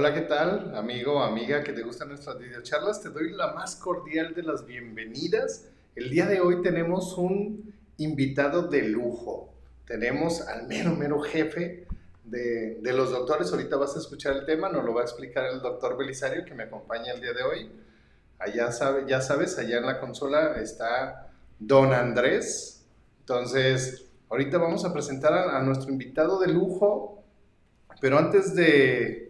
Hola, ¿qué tal, amigo, amiga que te gustan nuestras videocharlas? Te doy la más cordial de las bienvenidas. El día de hoy tenemos un invitado de lujo. Tenemos al mero, mero jefe de, de los doctores. Ahorita vas a escuchar el tema, nos lo va a explicar el doctor Belisario que me acompaña el día de hoy. Allá sabe, ya sabes, allá en la consola está Don Andrés. Entonces, ahorita vamos a presentar a, a nuestro invitado de lujo, pero antes de,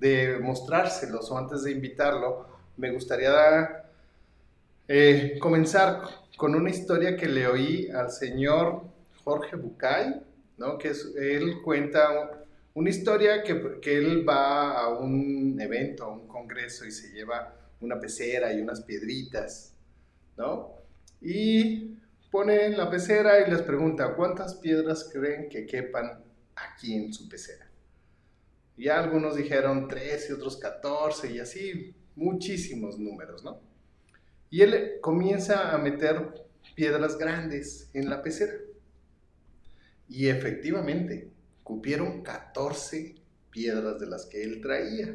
de mostrárselos o antes de invitarlo, me gustaría eh, comenzar con una historia que le oí al señor Jorge Bucay, ¿no? que él cuenta una historia que, que él va a un evento, a un congreso y se lleva una pecera y unas piedritas, ¿no? Y pone la pecera y les pregunta, ¿cuántas piedras creen que quepan aquí en su pecera? Y algunos dijeron 13, otros 14 y así, muchísimos números, ¿no? Y él comienza a meter piedras grandes en la pecera. Y efectivamente, cupieron 14 piedras de las que él traía.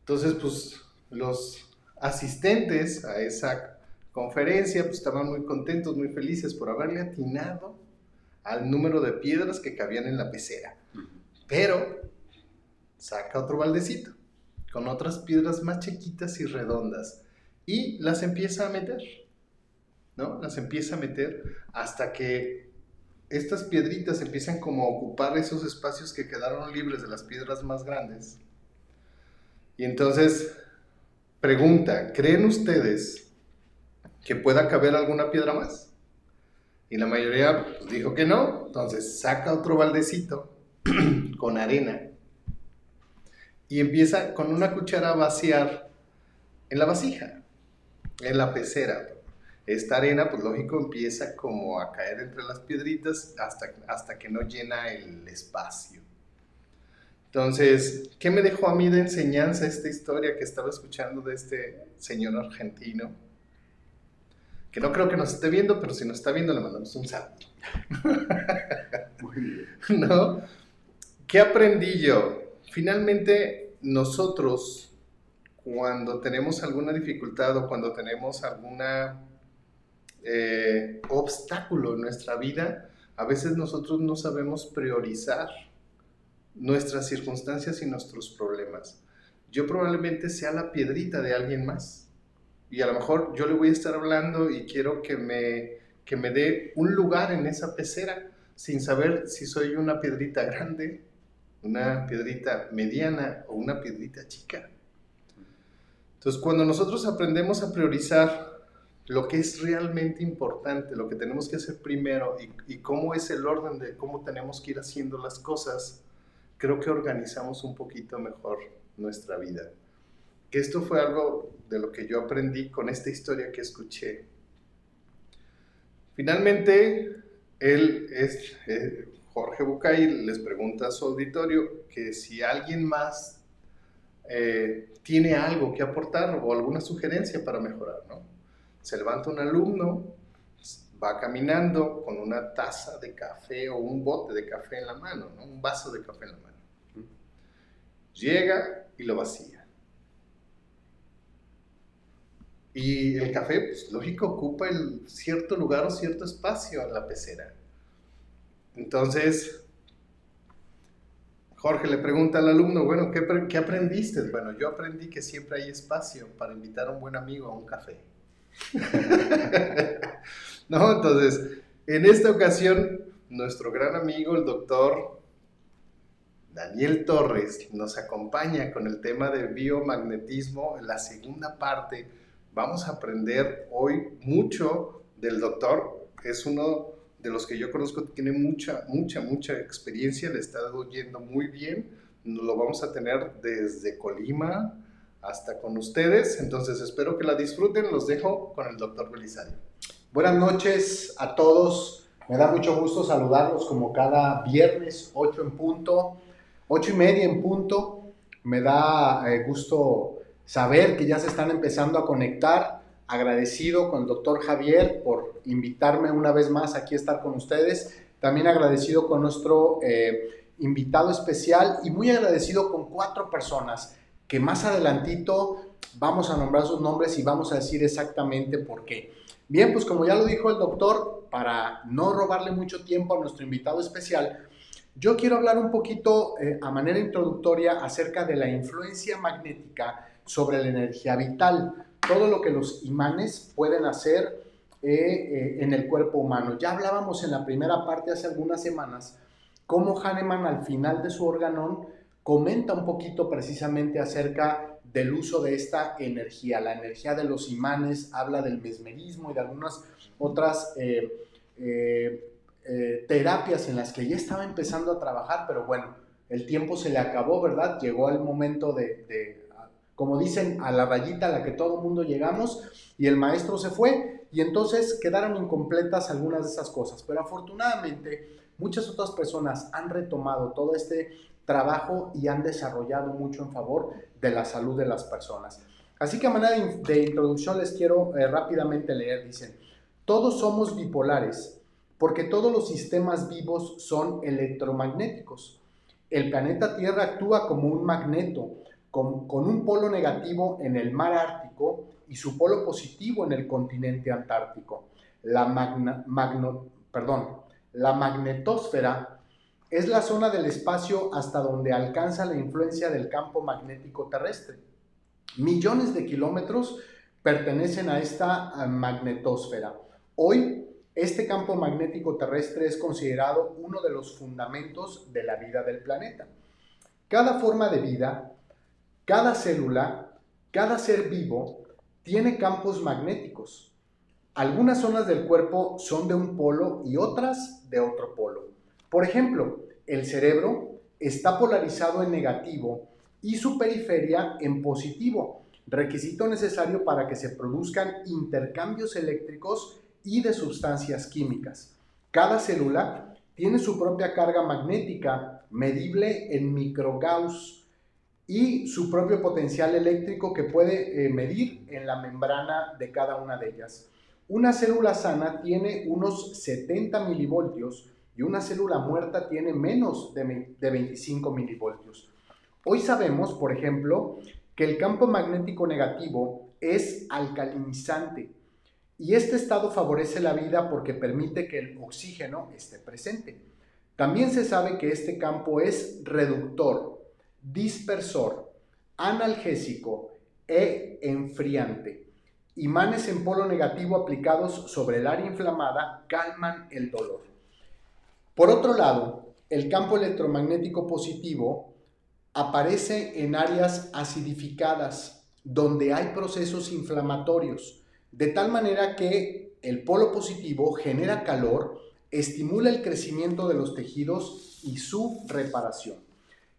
Entonces, pues los asistentes a esa conferencia pues, estaban muy contentos, muy felices por haberle atinado al número de piedras que cabían en la pecera. Pero saca otro baldecito con otras piedras más chiquitas y redondas y las empieza a meter, ¿no? Las empieza a meter hasta que estas piedritas empiezan como a ocupar esos espacios que quedaron libres de las piedras más grandes. Y entonces Pregunta, ¿creen ustedes que pueda caber alguna piedra más? Y la mayoría pues, dijo que no, entonces saca otro baldecito con arena y empieza con una cuchara a vaciar en la vasija, en la pecera. Esta arena, pues lógico, empieza como a caer entre las piedritas hasta, hasta que no llena el espacio. Entonces, ¿qué me dejó a mí de enseñanza esta historia que estaba escuchando de este señor argentino? Que no creo que nos esté viendo, pero si nos está viendo le mandamos un saludo. Muy bien. ¿No? ¿Qué aprendí yo? Finalmente, nosotros, cuando tenemos alguna dificultad o cuando tenemos algún eh, obstáculo en nuestra vida, a veces nosotros no sabemos priorizar nuestras circunstancias y nuestros problemas. Yo probablemente sea la piedrita de alguien más. Y a lo mejor yo le voy a estar hablando y quiero que me, que me dé un lugar en esa pecera sin saber si soy una piedrita grande, una piedrita mediana o una piedrita chica. Entonces, cuando nosotros aprendemos a priorizar lo que es realmente importante, lo que tenemos que hacer primero y, y cómo es el orden de cómo tenemos que ir haciendo las cosas, creo que organizamos un poquito mejor nuestra vida. Que esto fue algo de lo que yo aprendí con esta historia que escuché. Finalmente, él es, eh, Jorge Bucay les pregunta a su auditorio que si alguien más eh, tiene algo que aportar o alguna sugerencia para mejorar, ¿no? Se levanta un alumno, va caminando con una taza de café o un bote de café en la mano, ¿no? un vaso de café en la mano. Llega y lo vacía. Y el café, pues lógico, ocupa el cierto lugar o cierto espacio en la pecera. Entonces, Jorge le pregunta al alumno, bueno, ¿qué, ¿qué, aprendiste? Bueno, yo aprendí que siempre hay espacio para invitar a un buen amigo a un café. ¿No? Entonces, en esta ocasión, nuestro gran amigo, el doctor Daniel Torres, nos acompaña con el tema de biomagnetismo, en la segunda parte. Vamos a aprender hoy mucho del doctor, es uno de los que yo conozco tiene mucha, mucha, mucha experiencia, le está yendo muy bien, lo vamos a tener desde Colima hasta con ustedes, entonces espero que la disfruten, los dejo con el doctor Belisario. Buenas noches a todos, me da mucho gusto saludarlos como cada viernes 8 en punto, 8 y media en punto, me da eh, gusto saber que ya se están empezando a conectar agradecido con el doctor Javier por invitarme una vez más aquí a estar con ustedes. También agradecido con nuestro eh, invitado especial y muy agradecido con cuatro personas que más adelantito vamos a nombrar sus nombres y vamos a decir exactamente por qué. Bien, pues como ya lo dijo el doctor, para no robarle mucho tiempo a nuestro invitado especial, yo quiero hablar un poquito eh, a manera introductoria acerca de la influencia magnética sobre la energía vital, todo lo que los imanes pueden hacer eh, eh, en el cuerpo humano. Ya hablábamos en la primera parte hace algunas semanas cómo Hahnemann al final de su organón comenta un poquito precisamente acerca del uso de esta energía, la energía de los imanes, habla del mesmerismo y de algunas otras eh, terapias en las que ya estaba empezando a trabajar, pero bueno, el tiempo se le acabó, ¿verdad? Llegó el momento de, como dicen, a la rayita a la que todo mundo llegamos y el maestro se fue y entonces quedaron incompletas algunas de esas cosas, pero afortunadamente muchas otras personas han retomado todo este trabajo y han desarrollado mucho en favor de la salud de las personas. Así que a manera de, introducción les quiero eh, rápidamente leer, dicen, todos somos bipolares porque todos los sistemas vivos son electromagnéticos. El planeta Tierra actúa como un magneto, con, un polo negativo en el mar Ártico y su polo positivo en el continente Antártico. La, magno, perdón, la magnetosfera es la zona del espacio hasta donde alcanza la influencia del campo magnético terrestre. Millones de kilómetros pertenecen a esta magnetosfera. Hoy, este campo magnético terrestre es considerado uno de los fundamentos de la vida del planeta. Cada forma de vida, cada célula, cada ser vivo tiene campos magnéticos. Algunas zonas del cuerpo son de un polo y otras de otro polo. Por ejemplo, el cerebro está polarizado en negativo y su periferia en positivo, requisito necesario para que se produzcan intercambios eléctricos y de sustancias químicas. Cada célula tiene su propia carga magnética medible en microgauss y su propio potencial eléctrico que puede eh, medir en la membrana de cada una de ellas. Una célula sana tiene unos 70 milivoltios y una célula muerta tiene menos de, 25 milivoltios. Hoy sabemos, por ejemplo, que el campo magnético negativo es alcalinizante y este estado favorece la vida porque permite que el oxígeno esté presente. También se sabe que este campo es reductor, dispersor, analgésico e enfriante. Imanes en polo negativo aplicados sobre el área inflamada calman el dolor. Por otro lado, el campo electromagnético positivo aparece en áreas acidificadas, donde hay procesos inflamatorios, de tal manera que el polo positivo genera calor, estimula el crecimiento de los tejidos y su reparación.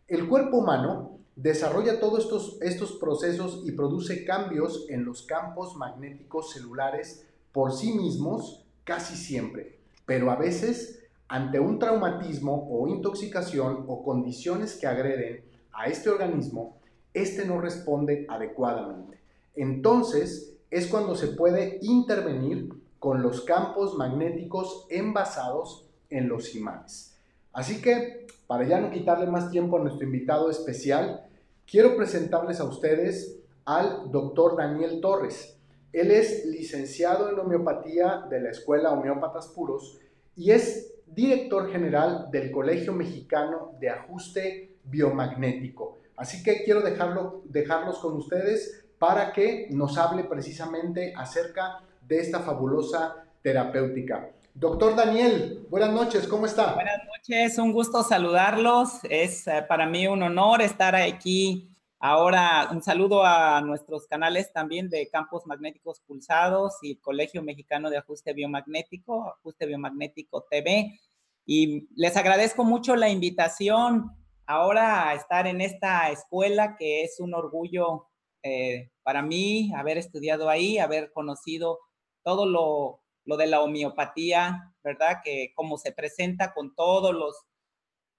El cuerpo humano desarrolla todos estos, estos procesos y produce cambios en los campos magnéticos celulares por sí mismos casi siempre, pero a veces ante un traumatismo o intoxicación o condiciones que agreden a este organismo, este no responde adecuadamente. Entonces es cuando se puede intervenir con los campos magnéticos envasados en los imanes. Así que, para ya no quitarle más tiempo a nuestro invitado especial, quiero presentarles a ustedes al doctor Daniel Torres. Él es licenciado en homeopatía de la Escuela Homeópatas Puros y es director general del Colegio Mexicano de Ajuste Biomagnético. Así que quiero dejarlo, dejarlos con ustedes para que nos hable precisamente acerca de esta fabulosa terapéutica. Doctor Daniel, buenas noches, ¿cómo está? Buenas noches, un gusto saludarlos. Es eh, para mí un honor estar aquí. Ahora, un saludo a nuestros canales también de Campos Magnéticos Pulsados y Colegio Mexicano de Ajuste Biomagnético, Ajuste Biomagnético TV. Y les agradezco mucho la invitación ahora a estar en esta escuela que es un orgullo eh, para mí haber estudiado ahí, haber conocido todo lo, lo de la homeopatía, ¿verdad? Que como se presenta con todos los,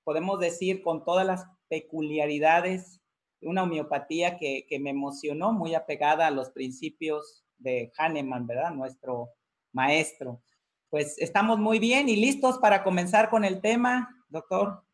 podemos decir, con todas las peculiaridades, una homeopatía que, que me emocionó, muy apegada a los principios de Hahnemann, ¿verdad? Nuestro maestro. Pues estamos muy bien y listos para comenzar con el tema, doctor.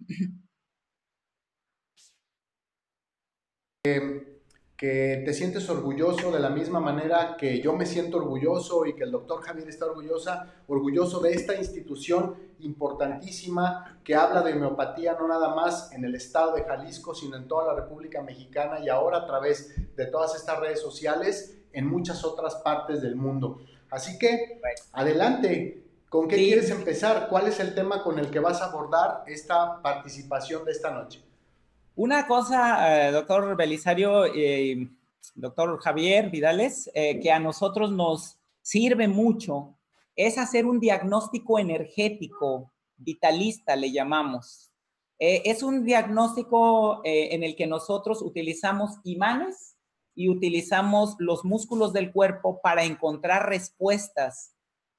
Eh, que te sientes orgulloso de la misma manera que yo me siento orgulloso y que el doctor Javier está orgullosa, orgulloso de esta institución importantísima que habla de homeopatía no nada más en el estado de Jalisco, sino en toda la República Mexicana y ahora a través de todas estas redes sociales en muchas otras partes del mundo. Así que, adelante, ¿con qué quieres empezar? ¿Cuál es el tema con el que vas a abordar esta participación de esta noche? Una cosa, eh, doctor Belisario, eh, doctor Javier Vidales, eh, que a nosotros nos sirve mucho es hacer un diagnóstico energético, vitalista le llamamos. es un diagnóstico en el que nosotros utilizamos imanes y utilizamos los músculos del cuerpo para encontrar respuestas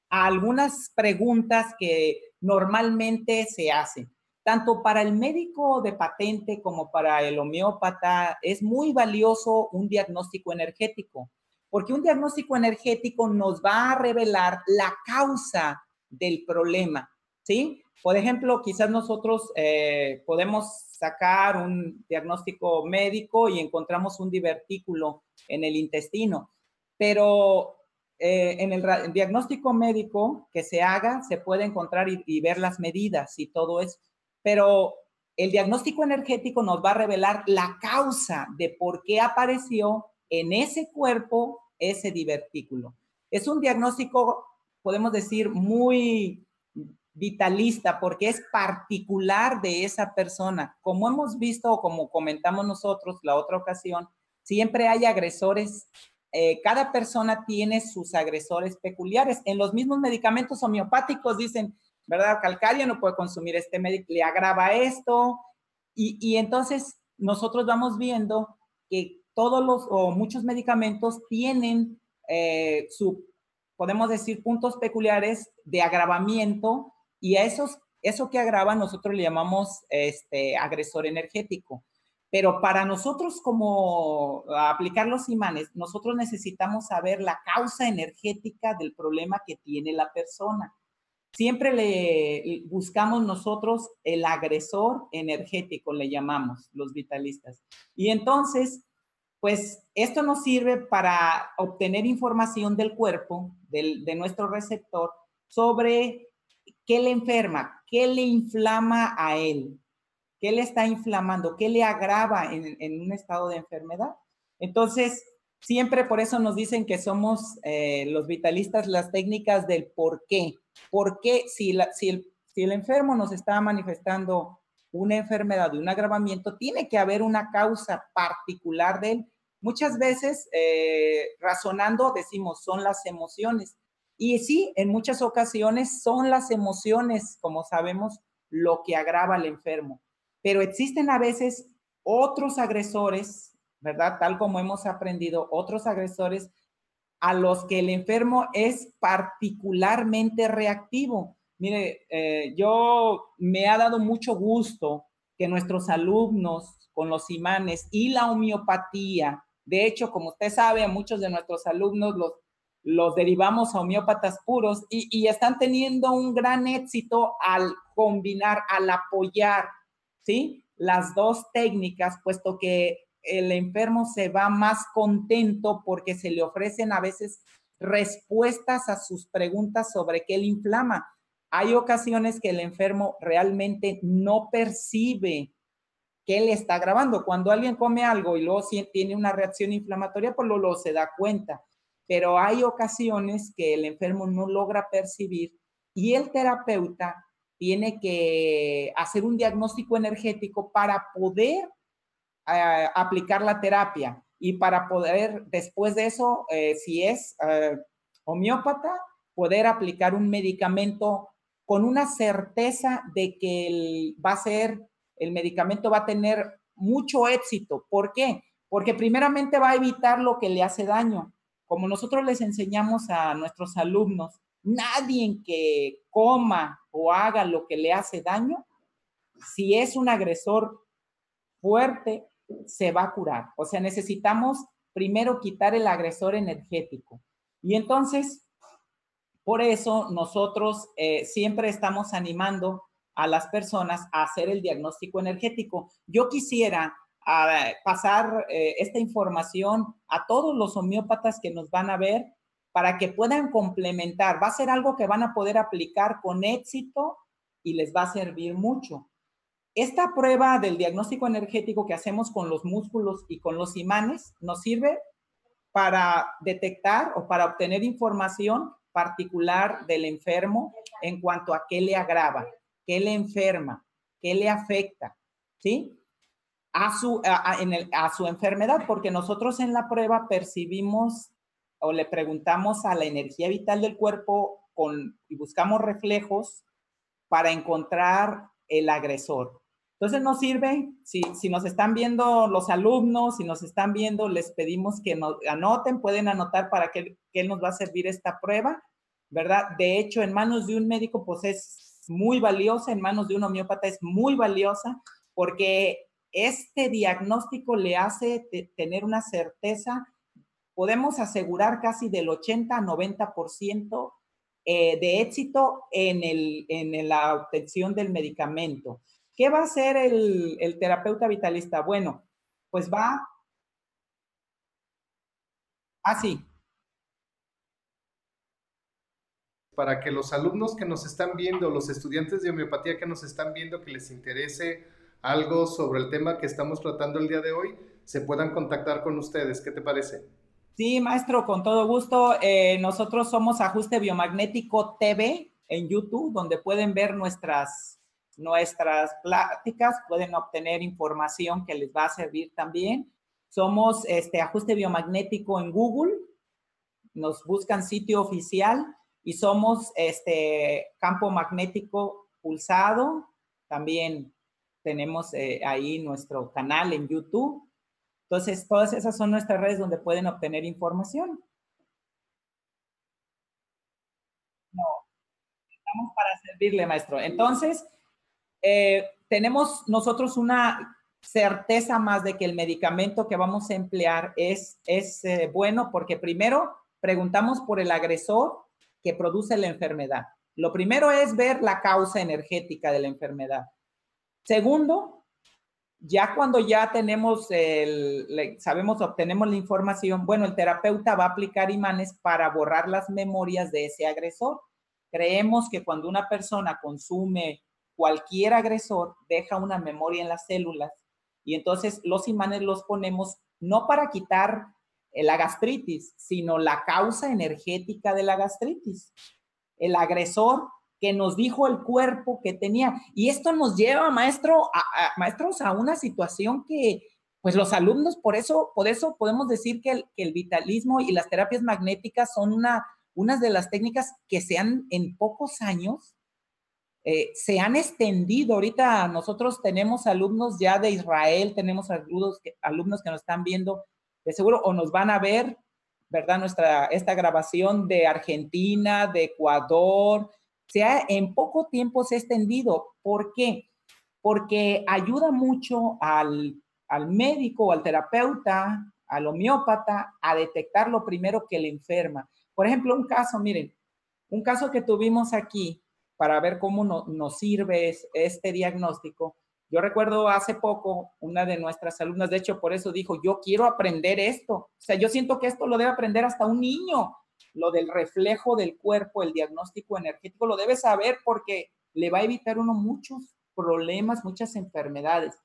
a algunas preguntas que normalmente se hacen tanto para el médico de patente como para el homeópata, es muy valioso un diagnóstico energético, porque un diagnóstico energético nos va a revelar la causa del problema, ¿sí? Por ejemplo, quizás nosotros eh, podemos sacar un diagnóstico médico y encontramos un divertículo en el intestino, pero eh, en el, diagnóstico médico que se haga se puede encontrar y, y ver las medidas y todo eso pero el diagnóstico energético nos va a revelar la causa de por qué apareció en ese cuerpo ese divertículo. Es un diagnóstico, podemos decir, muy vitalista porque es particular de esa persona. Como hemos visto o como comentamos nosotros la otra ocasión, siempre hay agresores. Eh, cada persona tiene sus agresores peculiares. En los mismos medicamentos homeopáticos dicen, ¿verdad? Calcaria no puede consumir este médico, le agrava esto. Y, entonces nosotros vamos viendo que todos los o muchos medicamentos tienen eh, su, podemos decir, puntos peculiares de agravamiento y a esos, eso que agrava nosotros le llamamos este, agresor energético. Pero para nosotros como aplicar los imanes, nosotros necesitamos saber la causa energética del problema que tiene la persona. Siempre le buscamos nosotros el agresor energético, le llamamos los vitalistas. Y entonces, pues esto nos sirve para obtener información del cuerpo, de nuestro receptor, sobre qué le enferma, qué le inflama a él, qué le está inflamando, qué le agrava en un estado de enfermedad. Entonces, Siempre por eso nos dicen que somos eh, los vitalistas las técnicas del por qué. ¿Por qué si, si, el, si el enfermo nos está manifestando una enfermedad un agravamiento, tiene que haber una causa particular de él? Muchas veces, eh, razonando, decimos, son las emociones. Y sí, en muchas ocasiones son las emociones, como sabemos, lo que agrava al enfermo. Pero existen a veces otros agresores ¿verdad? Tal como hemos aprendido otros agresores a los que el enfermo es particularmente reactivo. Mire, eh, yo me ha dado mucho gusto que nuestros alumnos con los imanes y la homeopatía, de hecho, como usted sabe, a muchos de nuestros alumnos los, los derivamos a homeópatas puros y, y están teniendo un gran éxito al combinar, al apoyar, ¿sí? Las dos técnicas, puesto que el enfermo se va más contento porque se le ofrecen a veces respuestas a sus preguntas sobre qué le inflama. Hay ocasiones que el enfermo realmente no percibe qué le está grabando. Cuando alguien come algo y luego tiene una reacción inflamatoria, pues lo se da cuenta. Pero hay ocasiones que el enfermo no logra percibir y el terapeuta tiene que hacer un diagnóstico energético para poder aplicar la terapia y para poder, después de eso, eh, si es eh, homeópata, poder aplicar un medicamento con una certeza de que va a ser, el medicamento va a tener mucho éxito. ¿Por qué? Porque primeramente va a evitar lo que le hace daño. Como nosotros les enseñamos a nuestros alumnos, nadie que coma o haga lo que le hace daño, si es un agresor fuerte, se va a curar. O sea, necesitamos primero quitar el agresor energético. Y entonces, por eso nosotros eh, siempre estamos animando a las personas a hacer el diagnóstico energético. Yo quisiera a pasar eh, esta información a todos los homeópatas que nos van a ver para que puedan complementar. Va a ser algo que van a poder aplicar con éxito y les va a servir mucho. Esta prueba del diagnóstico energético que hacemos con los músculos y con los imanes nos sirve para detectar o para obtener información particular del enfermo en cuanto a qué le agrava, qué le enferma, qué le afecta, ¿sí? A su, enfermedad, porque nosotros en la prueba percibimos o le preguntamos a la energía vital del cuerpo y buscamos reflejos para encontrar el agresor. Entonces nos sirve, si, si nos están viendo los alumnos, si nos están viendo, les pedimos que nos anoten, pueden anotar para qué, qué nos va a servir esta prueba, ¿verdad? De hecho, en manos de un médico, pues es muy valiosa, en manos de un homeópata es muy valiosa, porque este diagnóstico le hace tener una certeza, podemos asegurar casi del 80 a 90% eh, de éxito en, el, en la obtención del medicamento. ¿Qué va a hacer el, terapeuta vitalista? Bueno, pues va... Así. Para que los alumnos que nos están viendo, los estudiantes de homeopatía que nos están viendo, que les interese algo sobre el tema que estamos tratando el día de hoy, se puedan contactar con ustedes. ¿Qué te parece? Sí, maestro, con todo gusto. Eh, nosotros somos Ajuste Biomagnético TV en YouTube, donde pueden ver nuestras nuestras pláticas, pueden obtener información que les va a servir también. Somos este ajuste biomagnético en Google, nos buscan sitio oficial y somos este campo magnético pulsado. También tenemos eh, ahí nuestro canal en YouTube. Entonces, todas esas son nuestras redes donde pueden obtener información. No, estamos para servirle, maestro. Entonces, eh, tenemos nosotros una certeza más de que el medicamento que vamos a emplear es, es eh, bueno porque primero preguntamos por el agresor que produce la enfermedad. Lo primero es ver la causa energética de la enfermedad. Segundo, ya cuando ya tenemos el, sabemos, obtenemos la información, bueno, el terapeuta va a aplicar imanes para borrar las memorias de ese agresor. Creemos que cuando una persona consume cualquier agresor deja una memoria en las células y entonces los imanes los ponemos no para quitar eh, la gastritis, sino la causa energética de la gastritis. El agresor que nos dijo el cuerpo que tenía. Y esto nos lleva, maestro, a, maestros, a una situación que, pues los alumnos, por eso, por eso podemos decir que el, vitalismo y las terapias magnéticas son una, unas de las técnicas que se han en pocos años eh, se han extendido. Ahorita nosotros tenemos alumnos ya de Israel, tenemos alumnos que, alumnos que nos están viendo, de seguro, o nos van a ver, ¿verdad? Nuestra, esta grabación de Argentina, de Ecuador, se ha, en poco tiempo se ha extendido. ¿Por qué? Porque ayuda mucho al, al médico al terapeuta, al homeópata, a detectar lo primero que le enferma. Por ejemplo, un caso, miren, un caso que tuvimos aquí, para ver cómo nos sirve este diagnóstico. Yo recuerdo hace poco una de nuestras alumnas, de hecho por eso dijo, yo quiero aprender esto. O sea, yo siento que esto lo debe aprender hasta un niño, lo del reflejo del cuerpo, el diagnóstico energético, lo debe saber porque le va a evitar uno muchos problemas, muchas enfermedades.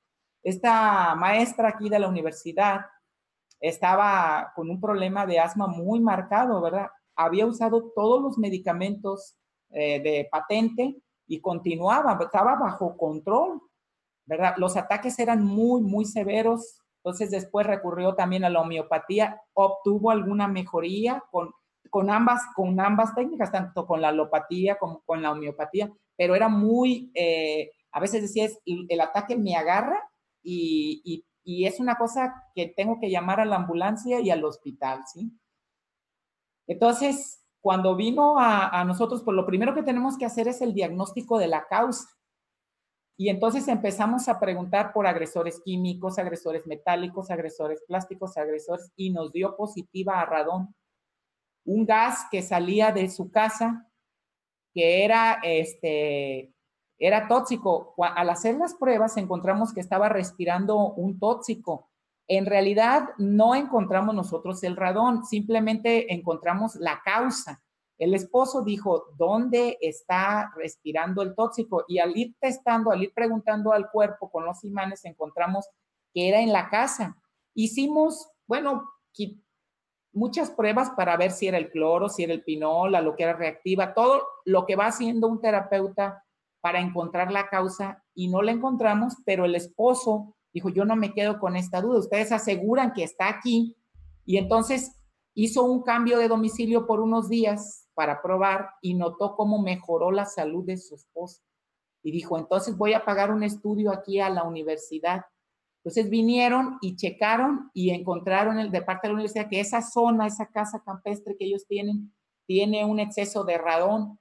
Esta maestra aquí de la universidad estaba con un problema de asma muy marcado, ¿verdad? Había usado todos los medicamentos eh, de patente y continuaba, estaba bajo control, ¿verdad? Los ataques eran muy, muy severos, entonces después recurrió también a la homeopatía, obtuvo alguna mejoría con, con, ambas, con ambas técnicas, tanto con la alopatía como con la homeopatía, pero era muy, eh, a veces decía, el ataque me agarra y, y, y es una cosa que tengo que llamar a la ambulancia y al hospital, ¿sí? Entonces, cuando vino a, nosotros, pues lo primero que tenemos que hacer es el diagnóstico de la causa. Y entonces empezamos a preguntar por agresores químicos, agresores metálicos, agresores plásticos, agresores, y nos dio positiva a radón. Un gas que salía de su casa, que era este, era tóxico. Al hacer las pruebas encontramos que estaba respirando un tóxico. En realidad no encontramos nosotros el radón, simplemente encontramos la causa. El esposo dijo, ¿dónde está respirando el tóxico? Y al ir testando, al ir preguntando al cuerpo con los imanes, encontramos que era en la casa. Hicimos, bueno, muchas pruebas para ver si era el cloro, si era el pinol, lo que era reactiva, todo lo que va haciendo un terapeuta para encontrar la causa y no la encontramos, pero el esposo dijo, yo no me quedo con esta duda, ustedes aseguran que está aquí y entonces hizo un cambio de domicilio por unos días para probar y notó cómo mejoró la salud de su esposa. Y dijo, entonces voy a pagar un estudio aquí a la universidad. Entonces vinieron y checaron y encontraron el, de parte de la universidad que esa zona, esa casa campestre que ellos tienen, tiene un exceso de radón.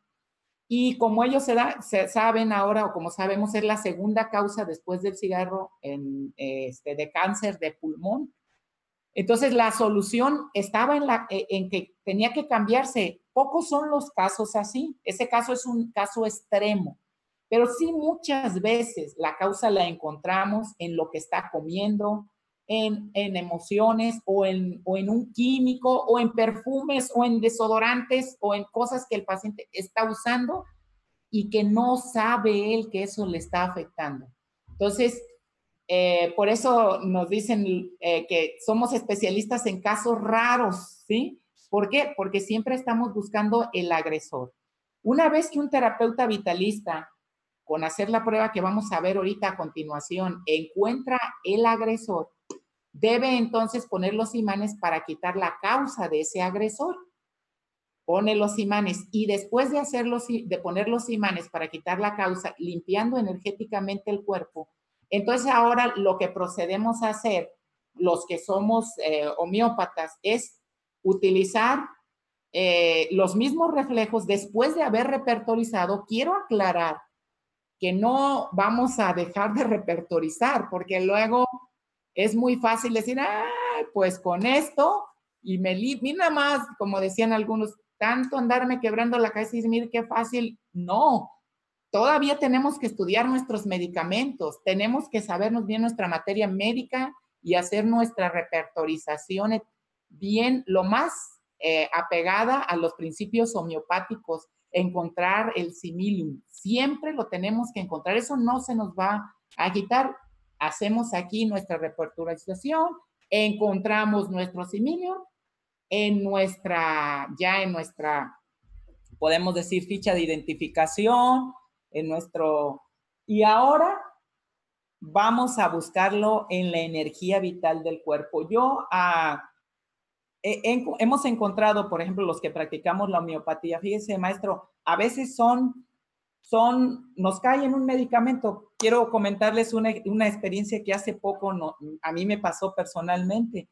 Y como ellos se, da, se saben ahora, o como sabemos, es la segunda causa después del cigarro en, este, de cáncer de pulmón. Entonces, la solución estaba en, la, e, en que tenía que cambiarse. Pocos son los casos así. Ese caso es un caso extremo. Pero sí muchas veces la causa la encontramos en lo que está comiendo, en, en emociones o en, o en un químico o en perfumes o en desodorantes o en cosas que el paciente está usando y que no sabe él que eso le está afectando. Entonces, eh, por eso nos dicen eh, que somos especialistas en casos raros, ¿sí? ¿Por qué? Porque siempre estamos buscando el agresor. Una vez que un terapeuta vitalista, con hacer la prueba que vamos a ver ahorita a continuación, encuentra el agresor, debe entonces poner los imanes para quitar la causa de ese agresor. Pone los imanes y después de hacerlos, de poner los imanes para quitar la causa, limpiando energéticamente el cuerpo, entonces ahora lo que procedemos a hacer, los que somos eh, homeópatas, es utilizar eh, los mismos reflejos después de haber repertorizado. Quiero aclarar que no vamos a dejar de repertorizar, porque luego es muy fácil decir, pues con esto, y me nada más, como decían algunos, tanto andarme quebrando la cabeza y decir, qué fácil. No, Todavía tenemos que estudiar nuestros medicamentos, tenemos que sabernos bien nuestra materia médica y hacer nuestra repertorización bien, lo más eh, apegada a los principios homeopáticos, encontrar el similium. Siempre lo tenemos que encontrar, eso no se nos va a quitar. Hacemos aquí nuestra repertorización, encontramos nuestro similium en nuestra, ya en nuestra, podemos decir, ficha de identificación, en nuestro... Y ahora vamos a buscarlo en la energía vital del cuerpo. Yo ah, hemos encontrado, por ejemplo, los que practicamos la homeopatía, fíjese, maestro, a veces son, son, nos cae en un medicamento. Quiero comentarles una, experiencia que hace poco a mí me pasó personalmente.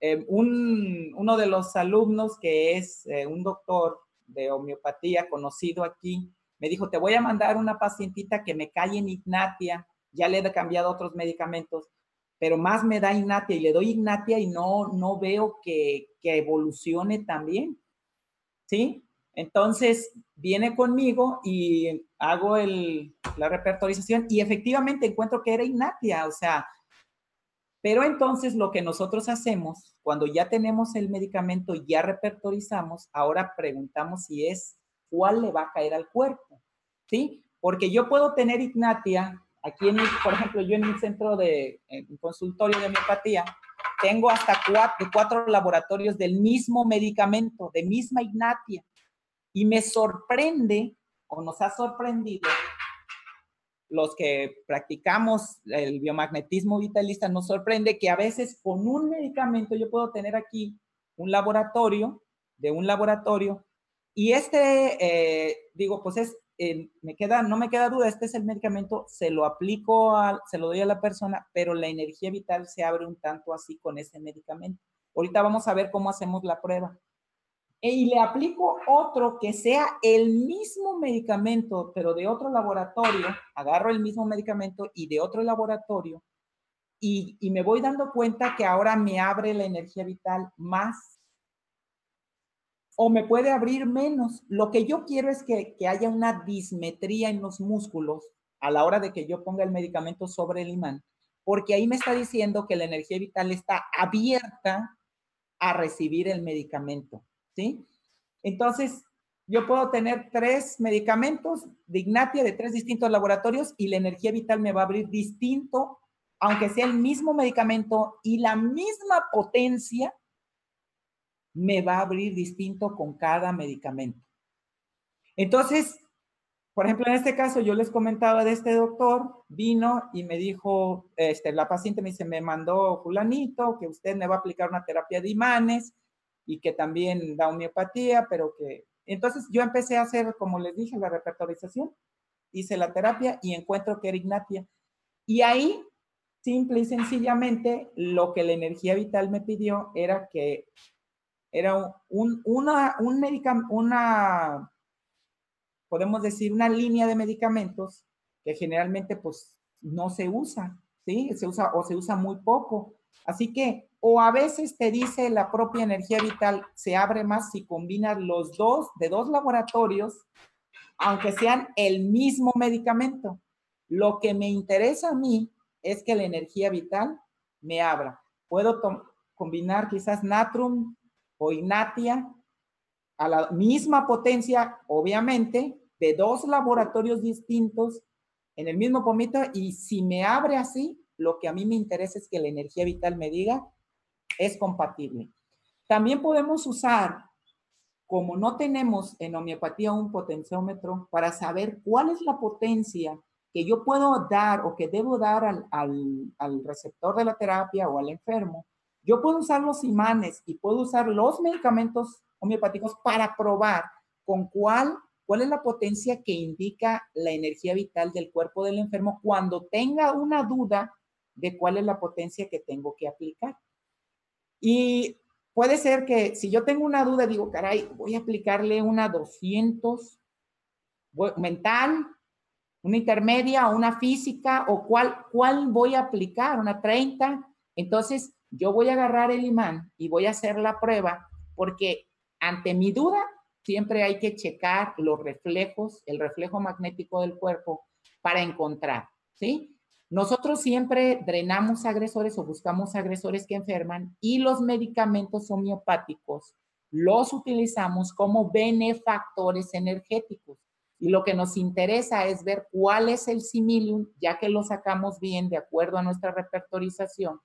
Eh, un, uno de los alumnos que es eh, un doctor de homeopatía conocido aquí, me dijo, te voy a mandar una pacientita que me cae en Ignatia, ya le he cambiado otros medicamentos, pero más me da Ignatia y le doy Ignatia y no, no veo que, que evolucione también. ¿Sí? Entonces viene conmigo y hago el, la repertorización y efectivamente encuentro que era Ignatia, o sea, pero entonces lo que nosotros hacemos, cuando ya tenemos el medicamento, ya repertorizamos, ahora preguntamos si es cuál le va a caer al cuerpo, ¿sí? Porque yo puedo tener ignatia, aquí en por ejemplo, yo en mi centro de consultorio de homeopatía, tengo hasta cuatro laboratorios del mismo medicamento, de misma ignatia, y me sorprende, o nos ha sorprendido, los que practicamos el biomagnetismo vitalista, nos sorprende que a veces con un medicamento yo puedo tener aquí un laboratorio, de un laboratorio, y este, eh, digo, pues es, me queda, no me queda duda, este es el medicamento, se lo aplico, se lo doy a la persona, pero la energía vital se abre un tanto así con ese medicamento. Ahorita vamos a ver cómo hacemos la prueba. E, y le aplico otro que sea el mismo medicamento, pero de otro laboratorio, agarro el mismo medicamento y de otro laboratorio, y, y me voy dando cuenta que ahora me abre la energía vital más o me puede abrir menos. Lo que yo quiero es que, que haya una dismetría en los músculos a la hora de que yo ponga el medicamento sobre el imán, porque ahí me está diciendo que la energía vital está abierta a recibir el medicamento, ¿sí? Entonces, yo puedo tener tres medicamentos de Ignatia de tres distintos laboratorios y la energía vital me va a abrir distinto, aunque sea el mismo medicamento y la misma potencia, me va a abrir distinto con cada medicamento. Entonces, por ejemplo, en este caso, yo les comentaba de este doctor, vino y me dijo, este, la paciente me dice, me mandó fulanito, que usted me va a aplicar una terapia de imanes y que también da homeopatía, pero que... Entonces yo empecé a hacer, como les dije, la repertorización, hice la terapia y encuentro que era ignatia. Y ahí, simple y sencillamente, lo que la energía vital me pidió era que era un, una, un medicamento, una podemos decir, una línea de medicamentos que generalmente pues no se usa, ¿sí? Se usa o se usa muy poco. Así que, o a veces te dice la propia energía vital, se abre más si combinas los dos de dos laboratorios, aunque sean el mismo medicamento. Lo que me interesa a mí es que la energía vital me abra. Puedo combinar quizás natrum o ignatia a la misma potencia, obviamente, de dos laboratorios distintos en el mismo pomito y si me abre así, lo que a mí me interesa es que la energía vital me diga es compatible. También podemos usar, como no tenemos en homeopatía un potenciómetro, para saber cuál es la potencia que yo puedo dar o que debo dar al, al, receptor de la terapia o al enfermo, yo puedo usar los imanes y puedo usar los medicamentos homeopáticos para probar con cuál, cuál es la potencia que indica la energía vital del cuerpo del enfermo cuando tenga una duda de cuál es la potencia que tengo que aplicar. Y puede ser que si yo tengo una duda, digo, caray, voy a aplicarle una 200 mental, una intermedia, una física, o cuál, cuál voy a aplicar, una 30. Entonces, yo voy a agarrar el imán y voy a hacer la prueba porque ante mi duda, siempre hay que checar los reflejos, el reflejo magnético del cuerpo para encontrar, ¿sí? Nosotros siempre drenamos agresores o buscamos agresores que enferman y los medicamentos homeopáticos los utilizamos como benefactores energéticos. Y lo que nos interesa es ver cuál es el similium, ya que lo sacamos bien de acuerdo a nuestra repertorización.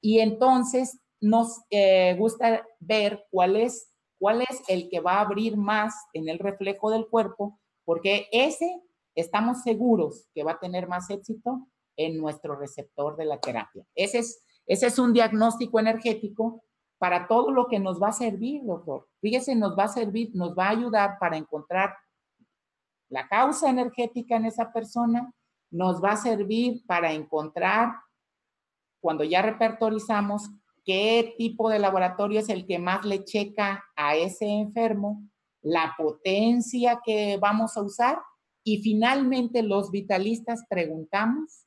Y entonces nos eh, gusta ver cuál es cuál es el que va a abrir más en el reflejo del cuerpo, porque ese estamos seguros que va a tener más éxito en nuestro receptor de la terapia. Ese es, ese es un diagnóstico energético para todo lo que nos va a servir, doctor. Fíjese, nos va a servir, nos va a ayudar para encontrar la causa energética en esa persona, nos va a servir para encontrar, cuando ya repertorizamos, qué tipo de laboratorio es el que más le checa a ese enfermo, la potencia que vamos a usar y finalmente los vitalistas preguntamos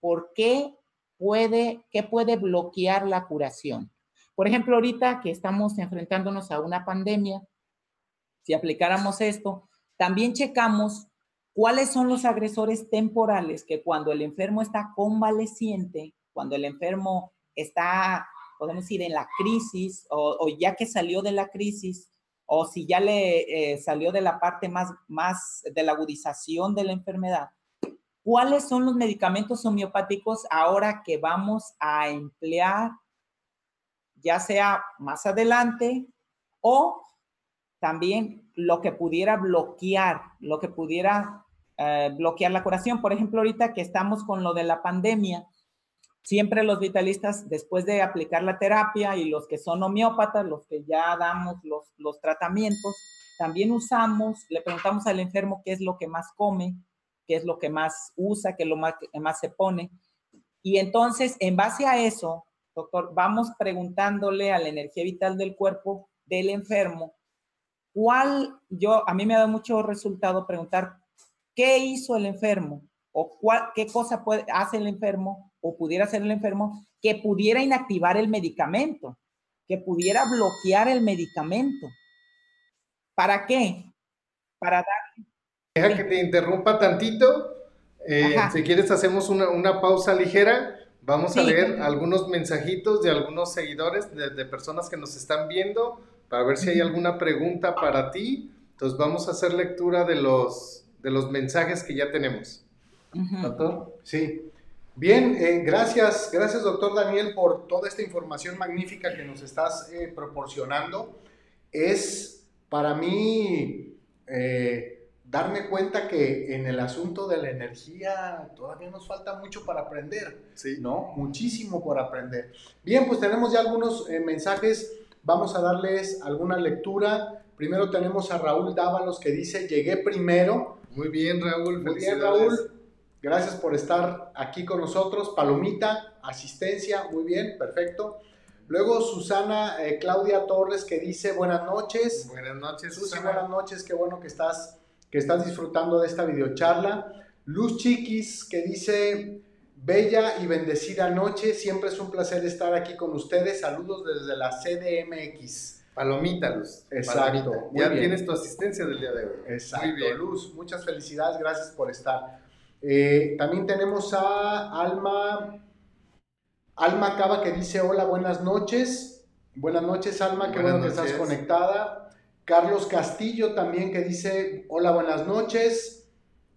por qué puede, qué puede bloquear la curación. Por ejemplo, ahorita que estamos enfrentándonos a una pandemia, si aplicáramos esto, también checamos cuáles son los agresores temporales que cuando el enfermo está convaleciente, cuando el enfermo está podemos decir, en la crisis o, ya que salió de la crisis o si ya le eh, salió de la parte más, más de la agudización de la enfermedad, ¿cuáles son los medicamentos homeopáticos ahora que vamos a emplear, ya sea más adelante o también lo que pudiera bloquear, lo que pudiera eh, bloquear la curación? Por ejemplo, ahorita que estamos con lo de la pandemia, Siempre los vitalistas, después de aplicar la terapia y los que son homeópatas, los que ya damos los, los tratamientos, también usamos, le preguntamos al enfermo qué es lo que más come, qué es lo que más usa, qué es lo más, que más se pone. Y entonces, en base a eso, doctor, vamos preguntándole a la energía vital del cuerpo del enfermo, ¿cuál, yo, a mí me da mucho resultado preguntar, ¿qué hizo el enfermo? ¿O cuál, qué cosa puede, hace el enfermo o pudiera ser el enfermo que pudiera inactivar el medicamento, que pudiera bloquear el medicamento. ¿Para qué? Para dar... Deja que te interrumpa tantito. Eh, si quieres hacemos una, pausa ligera. Vamos a leer algunos mensajitos de algunos seguidores, de, personas que nos están viendo, para ver si hay alguna pregunta para ti. Entonces vamos a hacer lectura de los, de los mensajes que ya tenemos. Doctor. Sí. Bien, eh, gracias, gracias doctor Daniel por toda esta información magnífica que nos estás eh, proporcionando. Es para mí eh, darme cuenta que en el asunto de la energía todavía nos falta mucho para aprender, sí. ¿no? Muchísimo por aprender. Bien, pues tenemos ya algunos mensajes, vamos a darles alguna lectura. Primero tenemos a Raúl Dávalos que dice, llegué primero. Muy bien, Raúl. Muy bien, Raúl. Gracias por estar aquí con nosotros. Palomita, asistencia, muy bien, perfecto. Luego Susana eh, Claudia Torres que dice buenas noches. Buenas noches, Susi, buenas noches, qué bueno que estás, que estás disfrutando de esta videocharla. Luz Chiquis que dice bella y bendecida noche, siempre es un placer estar aquí con ustedes. Saludos desde la CDMX. Palomita, Luz. Exacto. Ya tienes tu asistencia del día de hoy. Exacto, Luz, muchas felicidades, gracias por estar. Eh, también tenemos a Alma, Alma Cava que dice hola, buenas noches. Buenas noches, Alma, qué bueno que estás conectada. Carlos Castillo también que dice hola, buenas noches.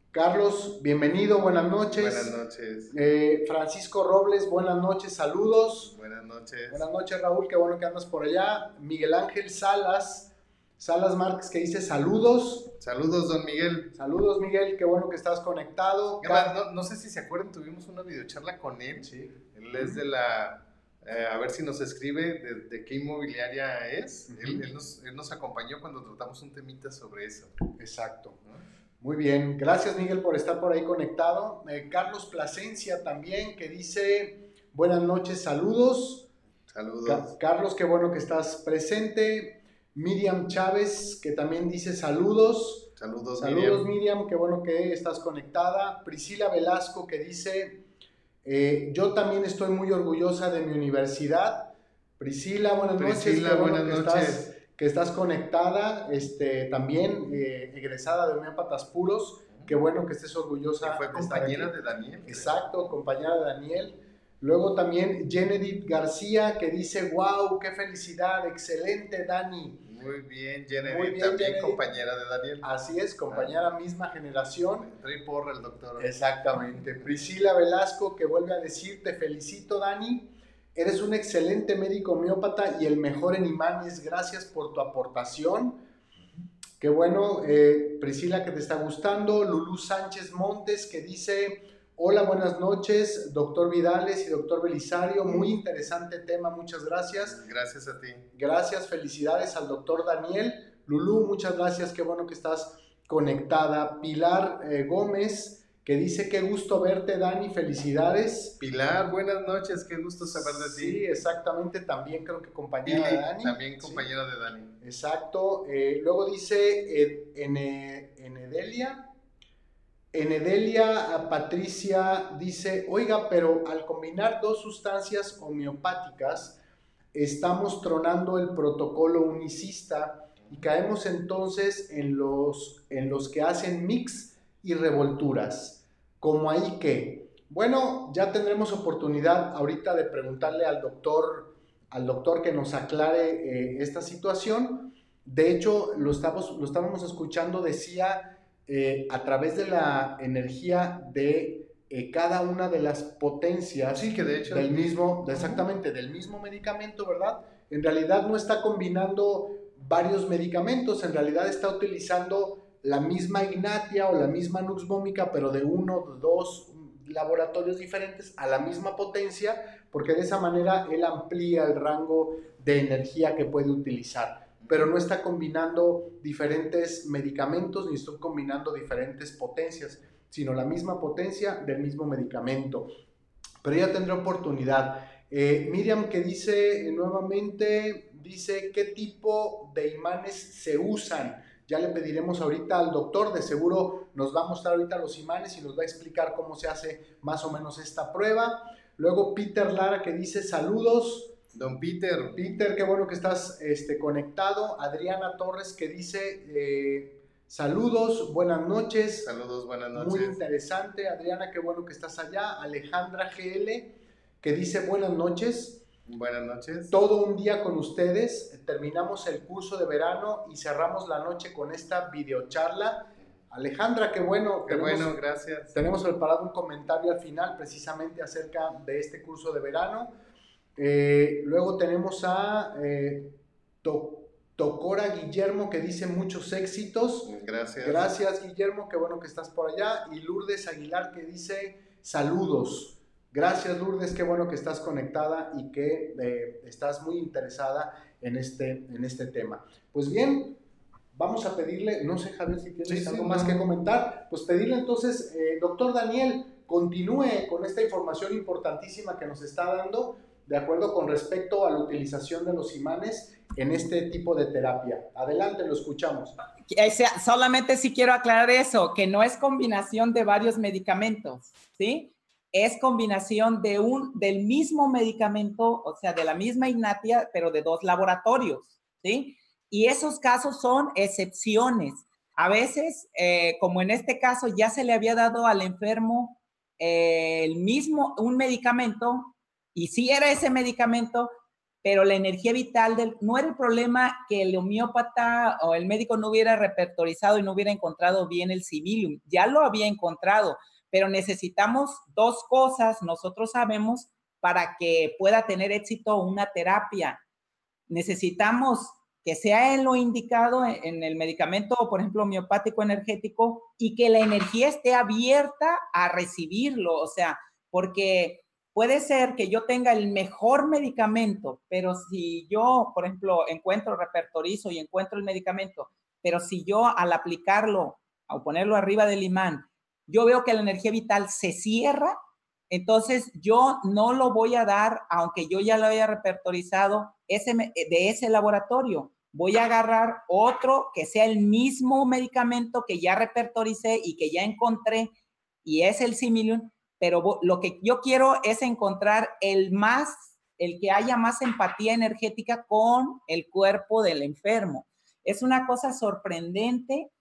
Carlos, bienvenido, buenas noches. Buenas noches. Eh, Francisco Robles, buenas noches, saludos. Buenas noches. Buenas noches, Raúl, qué bueno que andas por allá. Miguel Ángel Salas, Salas Márquez que dice saludos. Saludos, don Miguel. Saludos, Miguel, qué bueno que estás conectado. no, sé si se acuerdan, tuvimos una videocharla con él. Sí. Él es de la. Eh, a ver si nos escribe de, qué inmobiliaria es. él, nos, acompañó cuando tratamos un temita sobre eso. Exacto. Muy bien, gracias Miguel por estar por ahí conectado. Eh, Carlos Plasencia también que dice buenas noches, saludos. Saludos. Carlos, qué bueno que estás presente. Miriam Chávez, que también dice saludos. Saludos, saludos Miriam. qué bueno que estás conectada. Priscila Velasco, que dice, eh, yo también estoy muy orgullosa de mi universidad. Priscila, buenas Priscila, noches. buenas noches. Estás, que estás conectada, este, también eh, egresada de homeópatas puros. Qué bueno que estés orgullosa. Que fue compañera de Daniel. Exacto, compañera de Daniel. Luego también Jenedith García que dice, wow, qué felicidad, excelente Dani. Muy bien, Jenedith, también compañera de Daniel. Así es, compañera ah. misma generación. Trae porra el doctor. Exactamente. Priscila Velasco que vuelve a decir, te felicito Dani, eres un excelente médico homeópata y el mejor en imanes, gracias por tu aportación. Qué bueno, eh, Priscila que te está gustando. Lulú Sánchez Montes que dice... Hola, buenas noches, doctor Vidales y doctor Belisario. Muy interesante tema, muchas gracias. Gracias a ti. Gracias, felicidades al doctor Daniel. Lulú, muchas gracias, qué bueno que estás conectada. Pilar eh, Gómez, que dice, qué gusto verte, Dani, felicidades. Pilar, buenas noches, qué gusto saber de ti. Sí, exactamente, también creo que compañera de Dani. También compañera de Dani. Exacto. Eh, luego dice en, en Edelia, en Edelia Patricia dice, oiga, pero al combinar dos sustancias homeopáticas, estamos tronando el protocolo unicista y caemos entonces en los, en los que hacen mix y revolturas. Como ahí que, bueno, ya tendremos oportunidad ahorita de preguntarle al doctor, al doctor que nos aclare eh, esta situación. De hecho, lo, estamos, lo estábamos escuchando, decía eh, a través de la energía de eh, cada una de las potencias sí, que de hecho, del mismo, exactamente, del mismo medicamento, ¿verdad? En realidad no está combinando varios medicamentos, en realidad está utilizando la misma ignatia o la misma nux vomica, pero de uno, dos laboratorios diferentes a la misma potencia, porque de esa manera él amplía el rango de energía que puede utilizar pero no está combinando diferentes medicamentos ni está combinando diferentes potencias, sino la misma potencia del mismo medicamento. Pero ya tendrá oportunidad. Eh, Miriam que dice nuevamente, dice qué tipo de imanes se usan. Ya le pediremos ahorita al doctor, de seguro nos va a mostrar ahorita los imanes y nos va a explicar cómo se hace más o menos esta prueba. Luego Peter Lara que dice saludos, Don Peter. Peter, qué bueno que estás este, conectado. Adriana Torres que dice, eh, saludos, buenas noches. Saludos, buenas noches. Muy interesante. Adriana, qué bueno que estás allá. Alejandra GL que dice, buenas noches. Buenas noches. Todo un día con ustedes. Terminamos el curso de verano y cerramos la noche con esta videocharla. Alejandra, qué bueno. Qué bueno, gracias. Tenemos preparado un comentario al final precisamente acerca de este curso de verano. Eh, luego tenemos a eh, Tocora Guillermo que dice muchos éxitos. Gracias. Gracias Guillermo, qué bueno que estás por allá. Y Lourdes Aguilar que dice saludos. Gracias Lourdes, qué bueno que estás conectada y que eh, estás muy interesada en este, en este tema. Pues bien, vamos a pedirle, no sé Javier si tienes algo más que comentar, pues pedirle entonces, doctor Daniel, continúe con esta información importantísima que nos está dando de acuerdo con respecto a la utilización de los imanes en este tipo de terapia. Adelante, lo escuchamos. Solamente si quiero aclarar eso, que no es combinación de varios medicamentos, ¿sí? Es combinación de un, del mismo medicamento, o sea, de la misma ignatia, pero de dos laboratorios, ¿sí? Y esos casos son excepciones. A veces, eh, como en este caso, ya se le había dado al enfermo eh, el mismo, un medicamento y sí era ese medicamento, pero la energía vital del, no era el problema que el homeópata o el médico no hubiera repertorizado y no hubiera encontrado bien el civilium. Ya lo había encontrado, pero necesitamos dos cosas, nosotros sabemos, para que pueda tener éxito una terapia. Necesitamos que sea en lo indicado en el medicamento, por ejemplo, homeopático energético, y que la energía esté abierta a recibirlo, o sea, porque Puede ser que yo tenga el mejor medicamento, pero si yo, por ejemplo, encuentro, repertorizo y encuentro el medicamento, pero si yo al aplicarlo o ponerlo arriba del imán, yo veo que la energía vital se cierra, entonces yo no lo voy a dar, aunque yo ya lo haya repertorizado de ese laboratorio. Voy a agarrar otro que sea el mismo medicamento que ya repertoricé y que ya encontré, y es el Similium, pero lo que yo quiero es encontrar el más, el que haya más empatía energética con el cuerpo del enfermo. Es una cosa sorprendente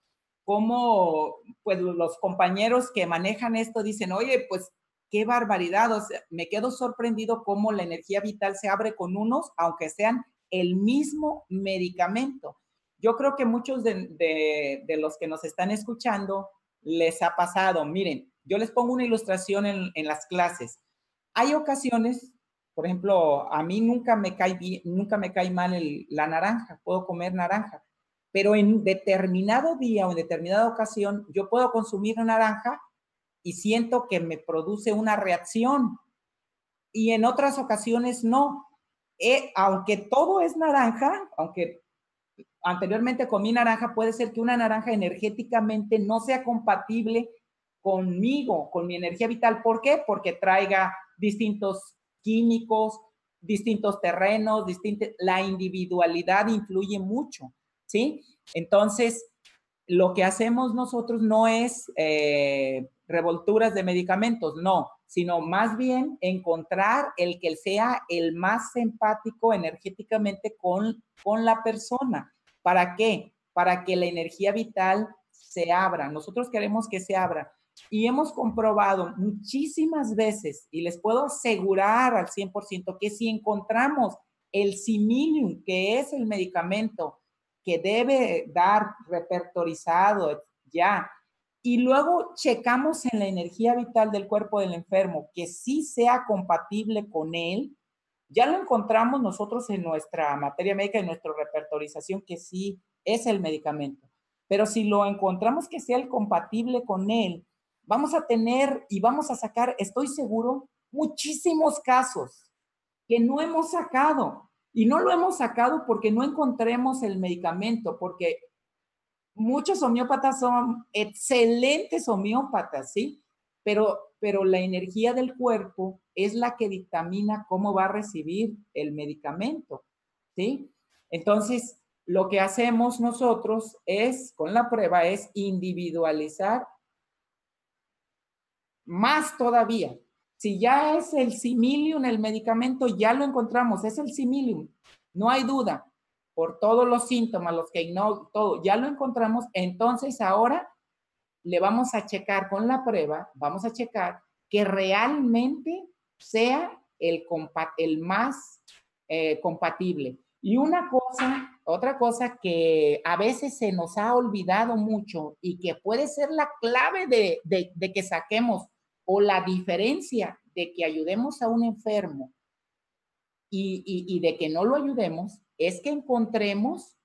cómo pues los compañeros que manejan esto dicen, oye, pues qué barbaridad, me quedo sorprendido cómo la energía vital se abre con unos, aunque sean el mismo medicamento. Yo creo que muchos de los que nos están escuchando les ha pasado, miren, yo les pongo una ilustración en, las clases. Hay ocasiones, por ejemplo, a mí nunca me cae, nunca me cae mal la naranja, puedo comer naranja, pero en determinado día o en determinada ocasión yo puedo consumir naranja y siento que me produce una reacción y en otras ocasiones no. Eh, aunque todo es naranja, aunque anteriormente comí naranja, puede ser que una naranja energéticamente no sea compatible conmigo, con mi energía vital. ¿Por qué? Porque traiga distintos químicos, distintos terrenos, distintos, la individualidad influye mucho, ¿sí? Entonces, lo que hacemos nosotros no es eh, revolturas de medicamentos, no, sino más bien encontrar el que sea el más empático energéticamente con, con la persona. ¿Para qué? Para que la energía vital se abra. Nosotros queremos que se abra. Y hemos comprobado muchísimas veces, y les puedo asegurar al 100% que si encontramos el similium, que es el medicamento que debe dar repertorizado ya, y luego checamos en la energía vital del cuerpo del enfermo que sí sea compatible con él, ya lo encontramos nosotros en nuestra materia médica, en nuestra repertorización, que sí es el medicamento. Pero si lo encontramos que sea el compatible con él, vamos a tener y vamos a sacar, estoy seguro, muchísimos casos que no hemos sacado. Y no lo hemos sacado porque no encontremos el medicamento, porque muchos homeópatas son excelentes homeópatas, ¿sí? Pero, pero la energía del cuerpo es la que dictamina cómo va a recibir el medicamento, ¿sí? Entonces, lo que hacemos nosotros es, con la prueba, es individualizar más todavía. Si ya es el similium, el medicamento, ya lo encontramos, es el similium, no hay duda, por todos los síntomas, los que no, todo, ya lo encontramos, entonces ahora le vamos a checar con la prueba, vamos a checar que realmente sea el, más eh, compatible. Y una cosa, otra cosa que a veces se nos ha olvidado mucho y que puede ser la clave de, de que saquemos o la diferencia de que ayudemos a un enfermo y, y, de que no lo ayudemos es que encontremos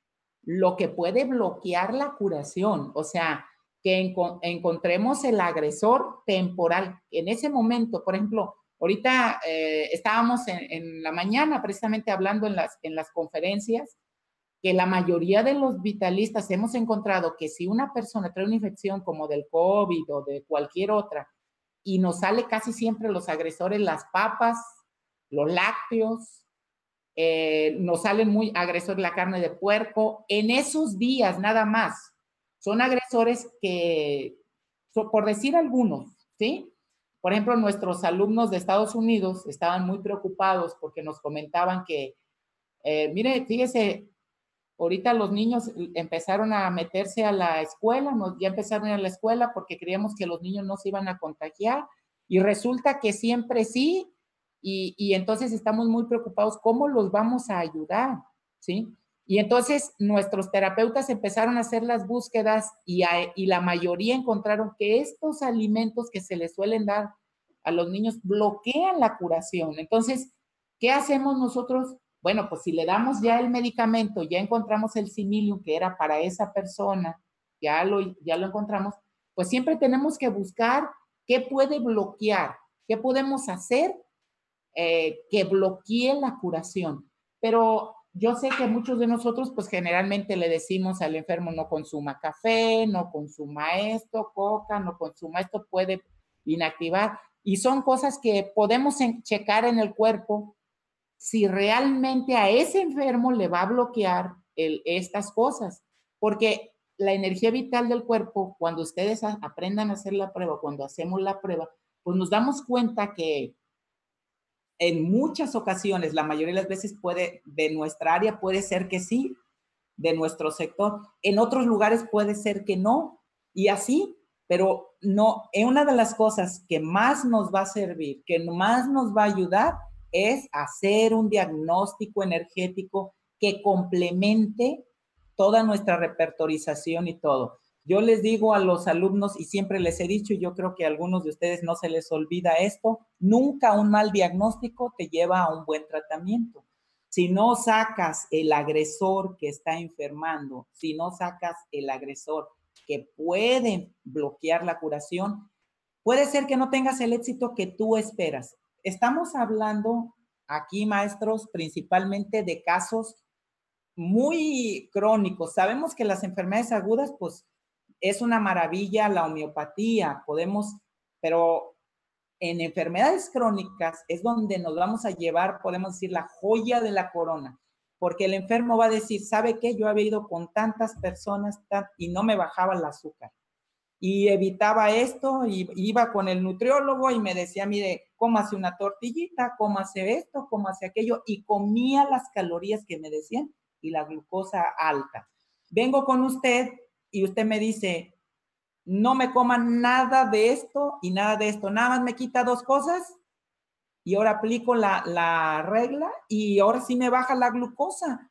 lo que puede bloquear la curación, o sea, que encontremos el agresor temporal. En ese momento, por ejemplo, ahorita eh, estábamos en, en, la mañana precisamente hablando en las, en las conferencias que la mayoría de los vitalistas hemos encontrado que si una persona trae una infección como del COVID o de cualquier otra, y nos sale casi siempre los agresores, las papas, los lácteos, eh, nos salen muy agresores la carne de puerco. En esos días nada más, son agresores que, por decir algunos, ¿sí? Por ejemplo, nuestros alumnos de Estados Unidos estaban muy preocupados porque nos comentaban que, eh, mire, fíjese, Ahorita los niños empezaron a meterse a la escuela, ya empezaron a ir a la escuela porque creíamos que los niños no se iban a contagiar y resulta que siempre sí y, entonces estamos muy preocupados cómo los vamos a ayudar, ¿sí? Y entonces nuestros terapeutas empezaron a hacer las búsquedas y, y la mayoría encontraron que estos alimentos que se les suelen dar a los niños bloquean la curación. Entonces, ¿qué hacemos nosotros? Bueno, pues si le damos ya el medicamento, ya encontramos el similium que era para esa persona, ya lo, ya lo encontramos, pues siempre tenemos que buscar qué puede bloquear, qué podemos hacer eh, que bloquee la curación. Pero yo sé que muchos de nosotros, pues generalmente le decimos al enfermo no consuma café, no consuma esto, coca, no consuma esto, puede inactivar. Y son cosas que podemos checar en el cuerpo si realmente a ese enfermo le va a bloquear estas cosas. Porque la energía vital del cuerpo, cuando ustedes aprendan a hacer la prueba, cuando hacemos la prueba, pues nos damos cuenta que en muchas ocasiones, la mayoría de las veces puede, de nuestra área puede ser que sí, de nuestro sector, en otros lugares puede ser que no, y así, pero no, es una de las cosas que más nos va a servir, que más nos va a ayudar, es hacer un diagnóstico energético que complemente toda nuestra repertorización y todo. Yo les digo a los alumnos y siempre les he dicho, y yo creo que a algunos de ustedes no se les olvida esto, nunca un mal diagnóstico te lleva a un buen tratamiento. Si no sacas el agresor que está enfermando, si no sacas el agresor que puede bloquear la curación, puede ser que no tengas el éxito que tú esperas estamos hablando aquí, maestros, principalmente de casos muy crónicos. Sabemos que las enfermedades agudas, pues, es una maravilla la homeopatía, podemos, pero en enfermedades crónicas es donde nos vamos a llevar, podemos decir, la joya de la corona, porque el enfermo va a decir, ¿sabe qué? Yo había ido con tantas personas y no me bajaba el azúcar y evitaba esto, y iba con el nutriólogo y me decía, mire, cómase una tortillita, cómase esto, cómase aquello, y comía las calorías que me decían y la glucosa alta. Vengo con usted y usted me dice, no me coma nada de esto y nada de esto, nada más me quita dos cosas y ahora aplico la, la regla y ahora sí me baja la glucosa.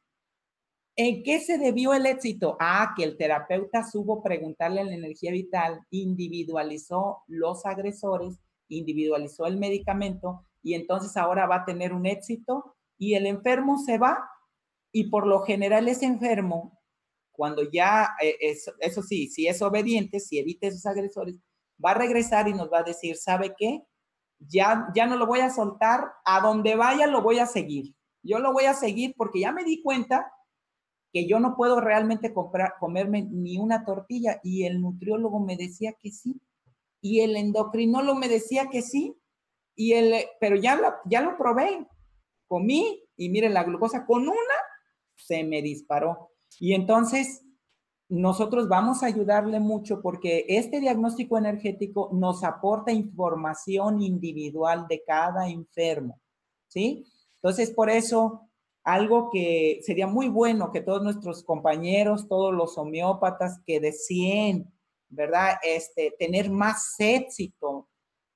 ¿En qué se debió el éxito? Ah, que el terapeuta supo preguntarle la energía vital, individualizó los agresores, individualizó el medicamento y entonces ahora va a tener un éxito y el enfermo se va y por lo general ese enfermo, cuando ya, eh, eso, sí, si es obediente, si evita esos agresores, va a regresar y nos va a decir, ¿sabe qué? Ya, ya no lo voy a soltar, a donde vaya lo voy a seguir. Yo lo voy a seguir porque ya me di cuenta que yo no puedo realmente comprar, comerme ni una tortilla y el nutriólogo me decía que sí y el endocrinólogo me decía que sí y el, pero ya lo, ya lo probé, comí y miren la glucosa con una se me disparó y entonces nosotros vamos a ayudarle mucho porque este diagnóstico energético nos aporta información individual de cada enfermo, ¿sí? Entonces, por eso, algo que sería muy bueno que todos nuestros compañeros, todos los homeópatas que deseen, ¿verdad? Este, tener más éxito,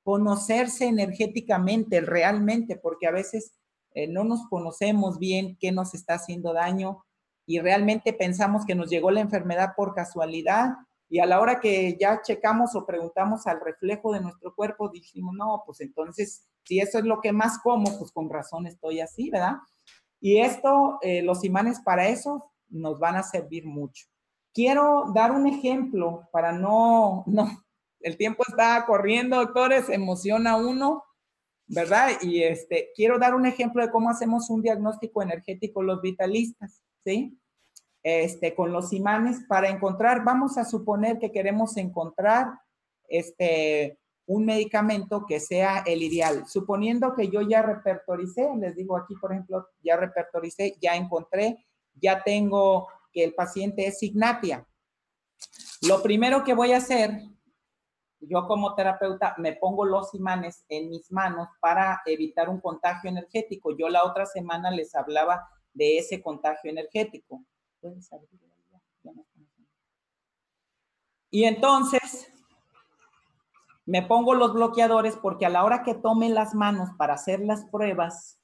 conocerse energéticamente, realmente, porque a veces eh, no nos conocemos bien qué nos está haciendo daño y realmente pensamos que nos llegó la enfermedad por casualidad y a la hora que ya checamos o preguntamos al reflejo de nuestro cuerpo, dijimos, no, pues entonces, si eso es lo que más como, pues con razón estoy así, ¿verdad? Y esto, eh, los imanes para eso nos van a servir mucho. Quiero dar un ejemplo para no, no, el tiempo está corriendo, doctores, emociona uno, ¿verdad? Y este, quiero dar un ejemplo de cómo hacemos un diagnóstico energético los vitalistas, ¿sí? este, con los imanes para encontrar, vamos a suponer que queremos encontrar este, un medicamento que sea el ideal. Suponiendo que yo ya repertoricé, les digo aquí, por ejemplo, ya repertoricé, ya encontré, ya tengo que el paciente es Ignatia. Lo primero que voy a hacer, yo como terapeuta me pongo los imanes en mis manos para evitar un contagio energético. Yo la otra semana les hablaba de ese contagio energético. Y entonces me pongo los bloqueadores porque a la hora que tome las manos para hacer las pruebas,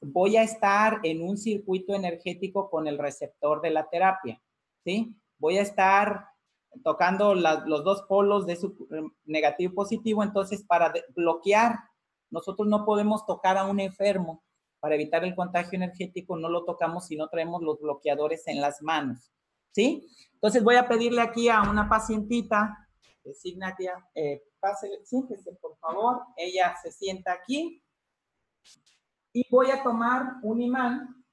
voy a estar en un circuito energético con el receptor de la terapia, ¿sí? Voy a estar tocando los dos polos de su negativo y positivo, entonces para bloquear, nosotros no podemos tocar a un enfermo para evitar el contagio energético, no lo tocamos si no traemos los bloqueadores en las manos, ¿sí? Entonces voy a pedirle aquí a una pacientita, Signatia, eh, pase, siéntese por favor, ella se sienta aquí y voy a tomar un imán.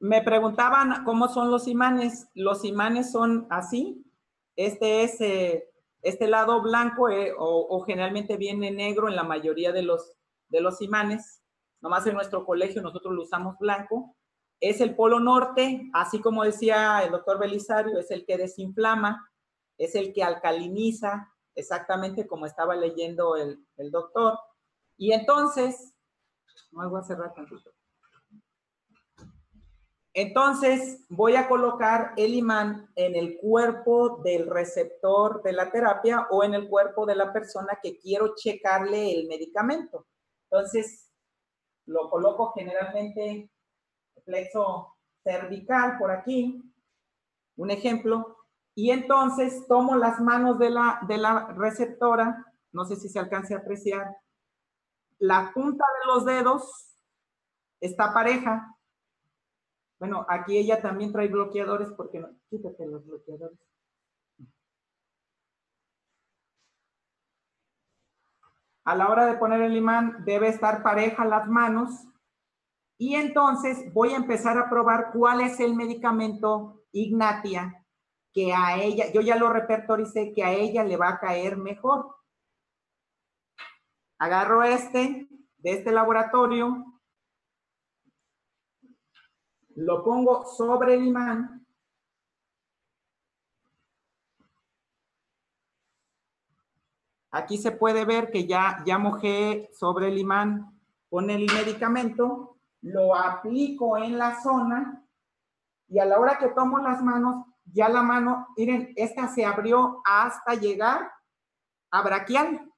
Me preguntaban cómo son los imanes. Los imanes son así. Este es eh, este lado blanco eh, o, o, generalmente viene negro en la mayoría de los, de los imanes nomás en nuestro colegio nosotros lo usamos blanco, es el polo norte, así como decía el doctor Belisario, es el que desinflama, es el que alcaliniza, exactamente como estaba leyendo el, doctor. Y entonces, no voy a cerrar tantito. Entonces, voy a colocar el imán en el cuerpo del receptor de la terapia o en el cuerpo de la persona que quiero checarle el medicamento. Entonces, lo coloco generalmente flexo cervical por aquí, un ejemplo, y entonces tomo las manos de la, de la receptora, no sé si se alcance a apreciar, la punta de los dedos está pareja. Bueno, aquí ella también trae bloqueadores porque no, quítate los bloqueadores. a la hora de poner el imán debe estar pareja las manos y entonces voy a empezar a probar cuál es el medicamento Ignatia que a ella, yo ya lo repertoricé, que a ella le va a caer mejor. Agarro este de este laboratorio, lo pongo sobre el imán Aquí se puede ver que ya, ya mojé sobre el imán con el medicamento, lo aplico en la zona y a la hora que tomo las manos, ya la mano, miren, esta se abrió hasta llegar a braquial.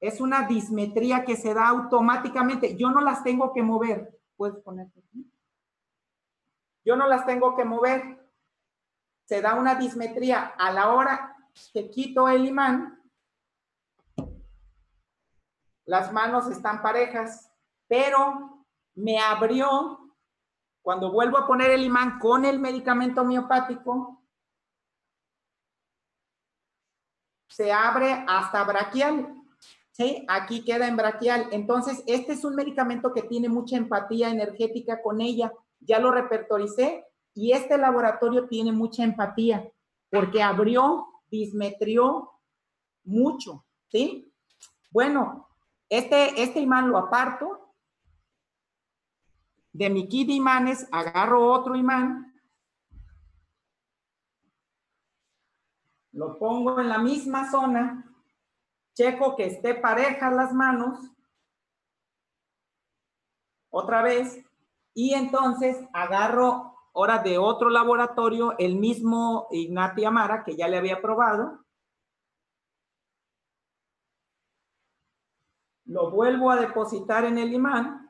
Es una dismetría que se da automáticamente. Yo no las tengo que mover. Puedes poner aquí. Yo no las tengo que mover. Se da una dismetría a la hora que quito el imán, las manos están parejas, pero me abrió, cuando vuelvo a poner el imán con el medicamento homeopático, se abre hasta braquial. ¿Sí? Aquí queda en braquial. Entonces, este es un medicamento que tiene mucha empatía energética con ella. Ya lo repertoricé y este laboratorio tiene mucha empatía porque abrió dismetrió mucho, ¿sí? Bueno, este, este imán lo aparto de mi kit de imanes agarro otro imán, lo pongo en la misma zona, checo que esté pareja las manos, otra vez, y entonces agarro ahora de otro laboratorio el mismo Ignati Amara que ya le había probado, lo vuelvo a depositar en el imán,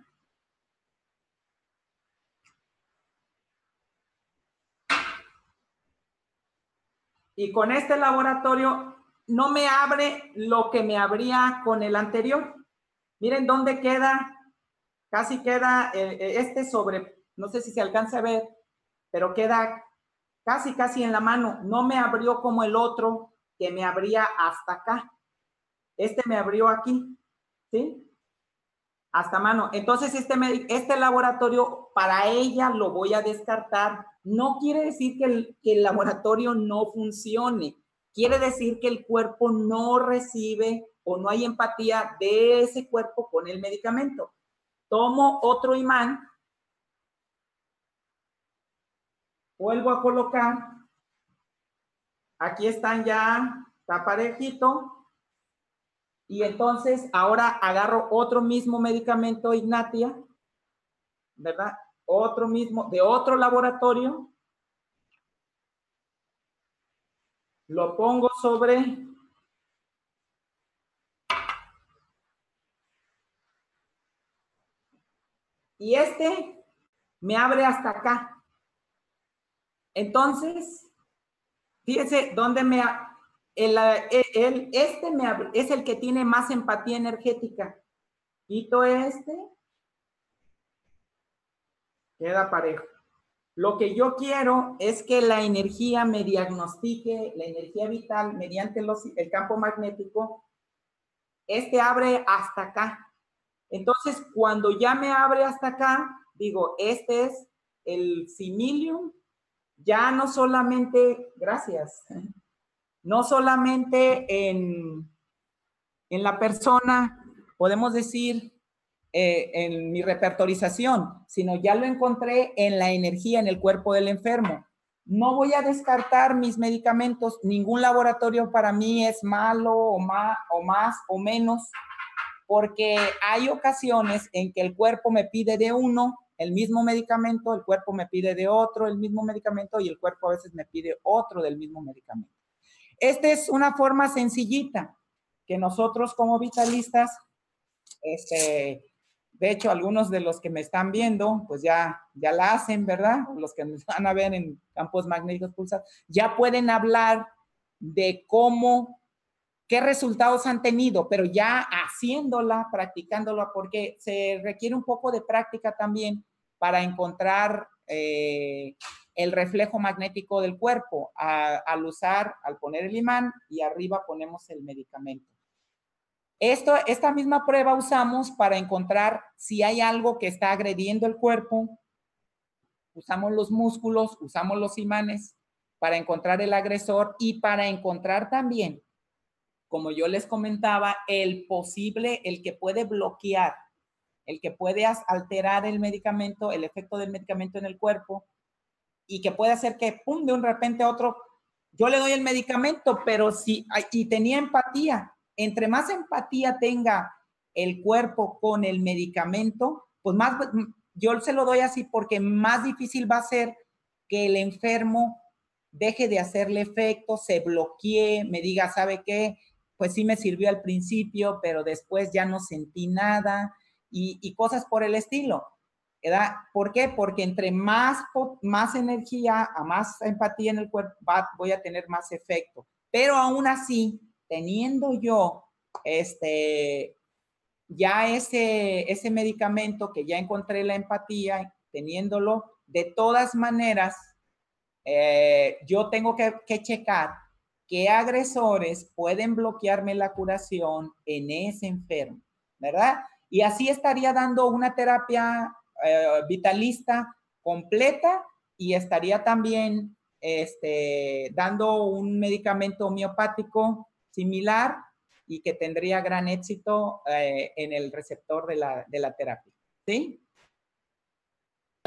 Y con este laboratorio no me abre lo que me abría con el anterior. Miren dónde queda, casi queda eh, eh, este sobre, no sé si se alcanza a ver, pero queda casi, casi en la mano. No me abrió como el otro que me abría hasta acá. Este me abrió aquí, ¿sí? Hasta mano. Entonces, este, este laboratorio, para ella lo voy a descartar. No quiere decir que el, laboratorio no funcione. Quiere decir que el cuerpo no recibe o no hay empatía de ese cuerpo con el medicamento. Tomo otro imán vuelvo a colocar. Aquí están ya, está parejito. Y entonces ahora agarro otro mismo medicamento Ignatia, ¿verdad? Otro mismo, de otro laboratorio. Lo pongo sobre y este me abre hasta acá. Entonces, fíjense dónde me... El, el, este es el que tiene más empatía energética. Quito este. Queda parejo. Lo que yo quiero es que la energía me diagnostique, la energía vital mediante los, el campo magnético, este abre hasta acá. Entonces, cuando ya me abre hasta acá, digo, este es el similium ya no solamente, gracias, no solamente en, en la persona, podemos decir, eh, en mi repertorización, sino ya lo encontré en la energía, en el cuerpo del enfermo. No voy a descartar mis medicamentos, ningún laboratorio para mí es malo o más o, más, o menos, porque hay ocasiones en que el cuerpo me pide de uno el mismo medicamento, el cuerpo me pide de otro el mismo medicamento y el cuerpo a veces me pide otro del mismo medicamento. Esta es una forma sencillita que nosotros como vitalistas, este, de hecho, algunos de los que me están viendo, pues ya, ya la hacen, ¿verdad? Los que nos van a ver en campos magnéticos pulsados, ya pueden hablar de cómo qué resultados han tenido, pero ya haciéndola, practicándola, porque se requiere un poco de práctica también para encontrar eh, el reflejo magnético del cuerpo al usar, al poner el imán y arriba ponemos el medicamento. Esto, esta misma prueba usamos para encontrar si hay algo que está agrediendo el cuerpo. Usamos los músculos, usamos los imanes para encontrar el agresor y para encontrar también como yo les comentaba, el posible, el que puede bloquear, el que puede alterar el medicamento, el efecto del medicamento en el cuerpo y que puede hacer que, pum, de un repente a otro, yo le doy el medicamento, pero si, y tenía empatía, entre más empatía tenga el cuerpo con el medicamento, pues más, yo se lo doy así porque más difícil va a ser que el enfermo deje de hacerle efecto, se bloquee, me diga, ¿sabe qué? pues sí me sirvió al principio, pero después ya no sentí nada y, cosas por el estilo. ¿Por qué? Porque entre más, más energía, a más empatía en el cuerpo, voy a tener más efecto. Pero aún así, teniendo yo este, ya ese, ese medicamento que ya encontré la empatía, teniéndolo, de todas maneras, eh, yo tengo que, que checar qué agresores pueden bloquearme la curación en ese enfermo, ¿verdad? Y así estaría dando una terapia eh, vitalista completa y estaría también este, dando un medicamento homeopático similar y que tendría gran éxito eh, en el receptor de la, de la terapia. ¿Sí?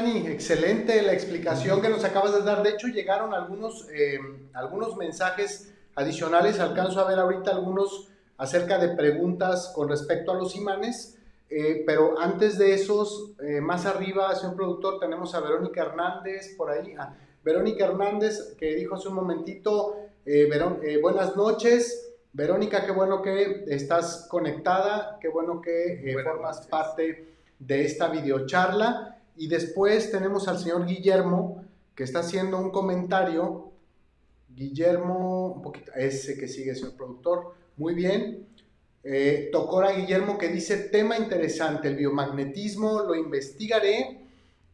excelente la explicación que nos acabas de dar. De hecho, llegaron algunos, eh, algunos mensajes adicionales. Alcanzo a ver ahorita algunos acerca de preguntas con respecto a los imanes. Eh, pero antes de esos, eh, más arriba, señor productor, tenemos a Verónica Hernández por ahí. Ah, Verónica Hernández, que dijo hace un momentito, eh, buenas noches. Verónica, qué bueno que estás conectada, qué bueno que formas parte de esta videocharla. Y después tenemos al señor Guillermo, que está haciendo un comentario. Guillermo, un poquito, ese que sigue, señor productor. Muy bien. Eh, Tocora Guillermo que dice, tema interesante, el biomagnetismo, lo investigaré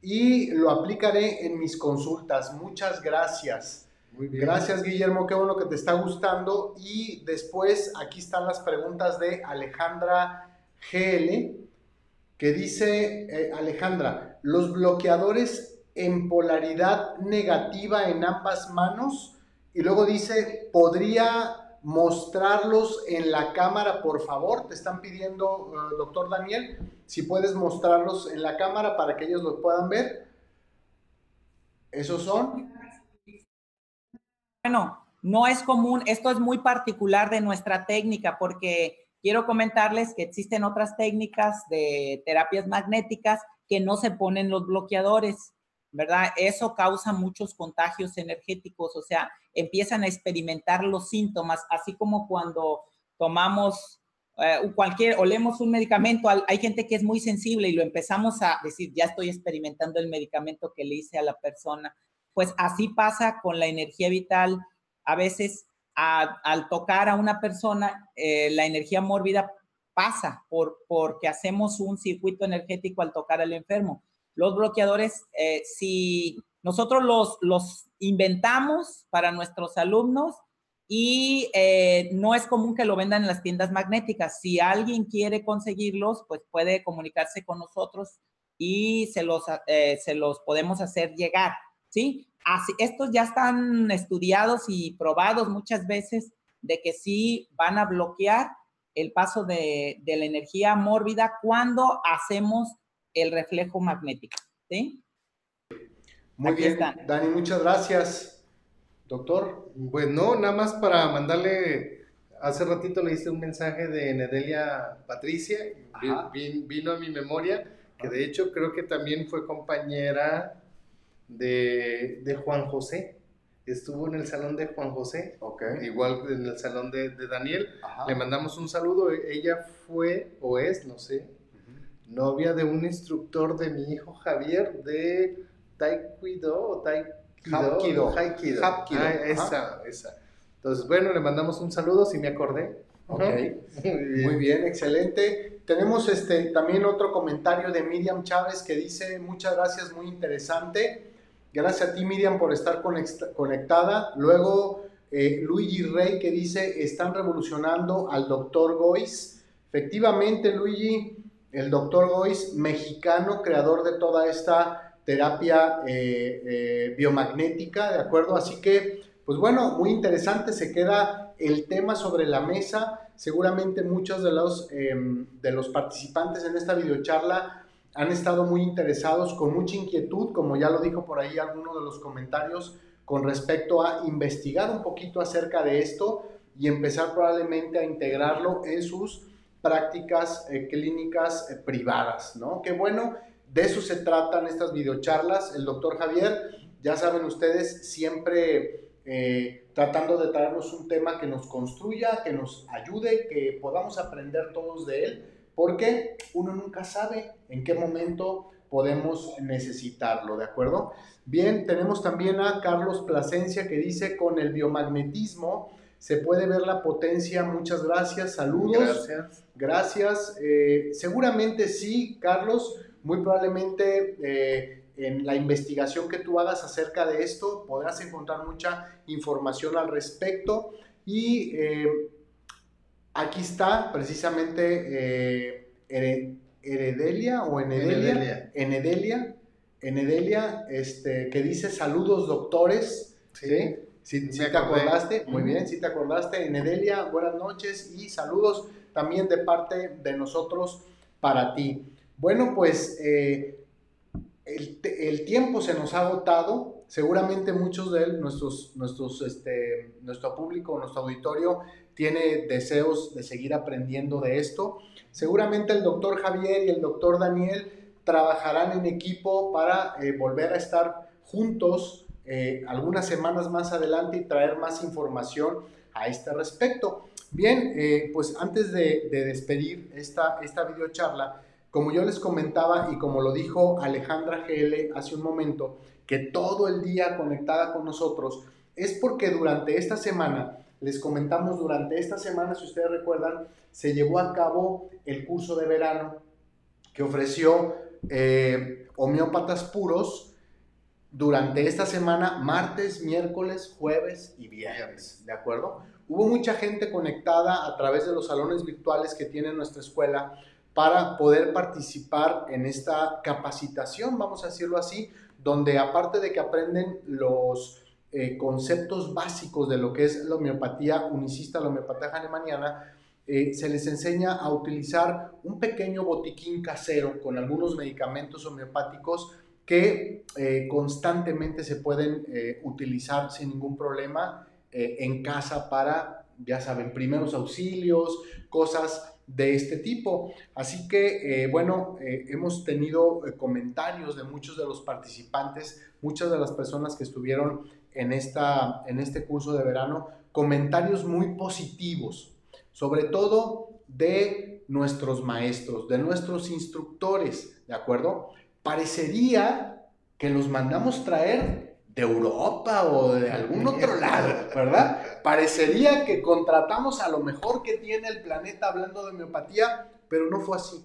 y lo aplicaré en mis consultas. Muchas gracias. Muy bien. Gracias Guillermo, qué bueno que te está gustando. Y después aquí están las preguntas de Alejandra GL, que dice, eh, Alejandra, los bloqueadores en polaridad negativa en ambas manos. Y luego dice, ¿podría mostrarlos en la cámara, por favor. Te están pidiendo, eh, doctor Daniel, si puedes mostrarlos en la cámara para que ellos los puedan ver. ¿Esos son? Bueno, no es común, esto es muy particular de nuestra técnica porque quiero comentarles que existen otras técnicas de terapias magnéticas que no se ponen los bloqueadores. ¿Verdad? Eso causa muchos contagios energéticos, o sea, empiezan a experimentar los síntomas, así como cuando tomamos eh, cualquier, olemos un medicamento, hay gente que es muy sensible y lo empezamos a decir, ya estoy experimentando el medicamento que le hice a la persona. Pues así pasa con la energía vital. A veces al tocar a una persona, eh, la energía mórbida pasa por, porque hacemos un circuito energético al tocar al enfermo los bloqueadores, eh, si nosotros los, los inventamos para nuestros alumnos y eh, no es común que lo vendan en las tiendas magnéticas. Si alguien quiere conseguirlos, pues puede comunicarse con nosotros y se los, eh, se los podemos hacer llegar, ¿sí? Estos ya están estudiados y probados muchas veces de que sí van a bloquear el paso de, de la energía mórbida cuando hacemos el reflejo magnético. ¿sí? Muy bien, Dani, muchas gracias. Doctor. Bueno, nada más para mandarle, hace ratito le hice un mensaje de Nedelia Patricia, vino a mi memoria, que de hecho creo que también fue compañera de, Juan José. Estuvo en el salón de Juan José, igual en el salón de, Daniel. Le mandamos un saludo. Ella fue o es, no sé, novia de un instructor de mi hijo Javier de Taekwondo o Taekwondo. Hapkido. Ah, esa, esa. Entonces, bueno, le mandamos un saludo si me acordé. Ok, muy bien. excelente. Tenemos este, también otro comentario de Miriam Chávez que dice, muchas gracias, muy interesante. Gracias a ti, Miriam, por estar conectada. Luego, eh, Luigi Rey que dice, están revolucionando al doctor Gois. Efectivamente, Luigi, el doctor Gois, mexicano, creador de toda esta terapia eh, eh, biomagnética, ¿de acuerdo? Así que, pues bueno, muy interesante, se queda el tema sobre la mesa. Seguramente muchos de los, em, de los participantes en esta videocharla han estado muy interesados, con mucha inquietud, como ya lo dijo por ahí alguno de los comentarios, con respecto a investigar un poquito acerca de esto y empezar probablemente a integrarlo en sus prácticas eh, clínicas eh, privadas, ¿no? Qué bueno, de eso se tratan estas videocharlas. El doctor Javier, ya saben ustedes, siempre eh, tratando de traernos un tema que nos construya, que nos ayude, que podamos aprender todos de él, porque uno nunca sabe en qué momento podemos necesitarlo, ¿de acuerdo? Bien, tenemos también a Carlos Plasencia que dice con el biomagnetismo se puede ver la potencia. Muchas gracias, saludos. Gracias. Gracias. Eh, seguramente sí, Carlos, muy probablemente eh, en la investigación que tú hagas acerca de esto podrás encontrar mucha información al respecto. Y eh, aquí está precisamente Heredelia o Enedelia. Enedelia. Enedelia, este, que dice saludos doctores. ¿sí? Si, te acordaste, muy bien, si te acordaste, Enedelia, buenas noches y saludos también de parte de nosotros para ti. Bueno, pues eh, el, tiempo se nos ha agotado, seguramente muchos de él, nuestros, nuestros, este, nuestro público, nuestro auditorio, tiene deseos de seguir aprendiendo de esto. Seguramente el doctor Javier y el doctor Daniel trabajarán en equipo para eh, volver a estar juntos eh, algunas semanas más adelante y traer más información a este respecto. Bien, eh, pues antes de, despedir esta, esta videocharla, como yo les comentaba y como lo dijo Alejandra GL hace un momento, que todo el día conectada con nosotros, es porque durante esta semana, les comentamos durante esta semana, si ustedes recuerdan, se llevó a cabo el curso de verano que ofreció eh, homeópatas puros durante esta semana, martes, miércoles, jueves y viernes, ¿de acuerdo? Hubo mucha gente conectada a través de los salones virtuales que tiene nuestra escuela para poder participar en esta capacitación, vamos a decirlo así, donde aparte de que aprenden los eh, conceptos básicos de lo que es la homeopatía unicista, la homeopatía hahnemanniana, eh, se les enseña a utilizar un pequeño botiquín casero con algunos medicamentos homeopáticos que eh, constantemente se pueden utilizar sin ningún problema en casa para, ya saben, primeros auxilios, cosas de este tipo. Así que, bueno, hemos tenido comentarios de muchos de los participantes, muchas de las personas que estuvieron en, esta, en este curso de verano, comentarios muy positivos sobre todo de nuestros maestros, de nuestros instructores, ¿de acuerdo? Parecería que los mandamos traer de Europa o de algún otro lado, ¿verdad? Parecería que contratamos a lo mejor que tiene el planeta hablando de homeopatía, pero no fue así.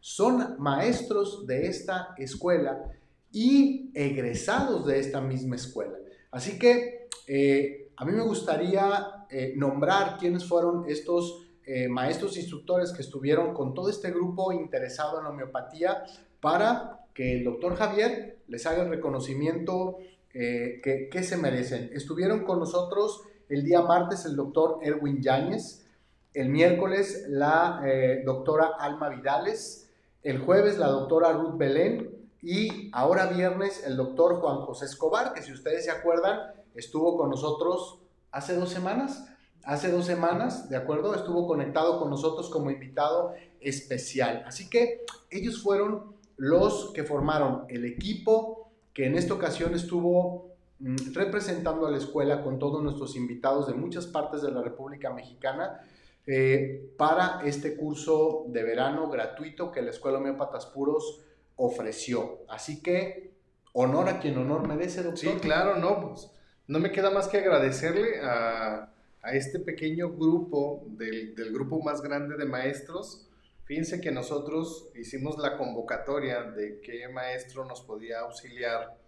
Son maestros de esta escuela y egresados de esta misma escuela. Así que eh, a mí me gustaría eh, nombrar quiénes fueron estos eh, maestros instructores que estuvieron con todo este grupo interesado en homeopatía para que el doctor Javier les haga el reconocimiento eh, que, se merecen. Estuvieron con nosotros el día martes el doctor Erwin Yáñez, el miércoles la doctora Alma Vidales, el jueves la doctora Ruth Belén y ahora viernes el doctor Juan José Escobar, que si ustedes se acuerdan, estuvo con nosotros hace dos semanas. Hace dos semanas, ¿de acuerdo? Estuvo conectado con nosotros como invitado especial. Así que ellos fueron los que formaron el equipo que en esta ocasión estuvo mm, representando a la escuela con todos nuestros invitados de muchas partes de la República Mexicana eh, para este curso de verano gratuito que la Escuela Homeópatas Puros ofreció. Así que honor a quien honor merece, doctor. Sí, claro, no, pues no me queda más que agradecerle a, este pequeño grupo, del, grupo más grande de maestros. Fíjense que nosotros hicimos la convocatoria de qué maestro nos podía auxiliar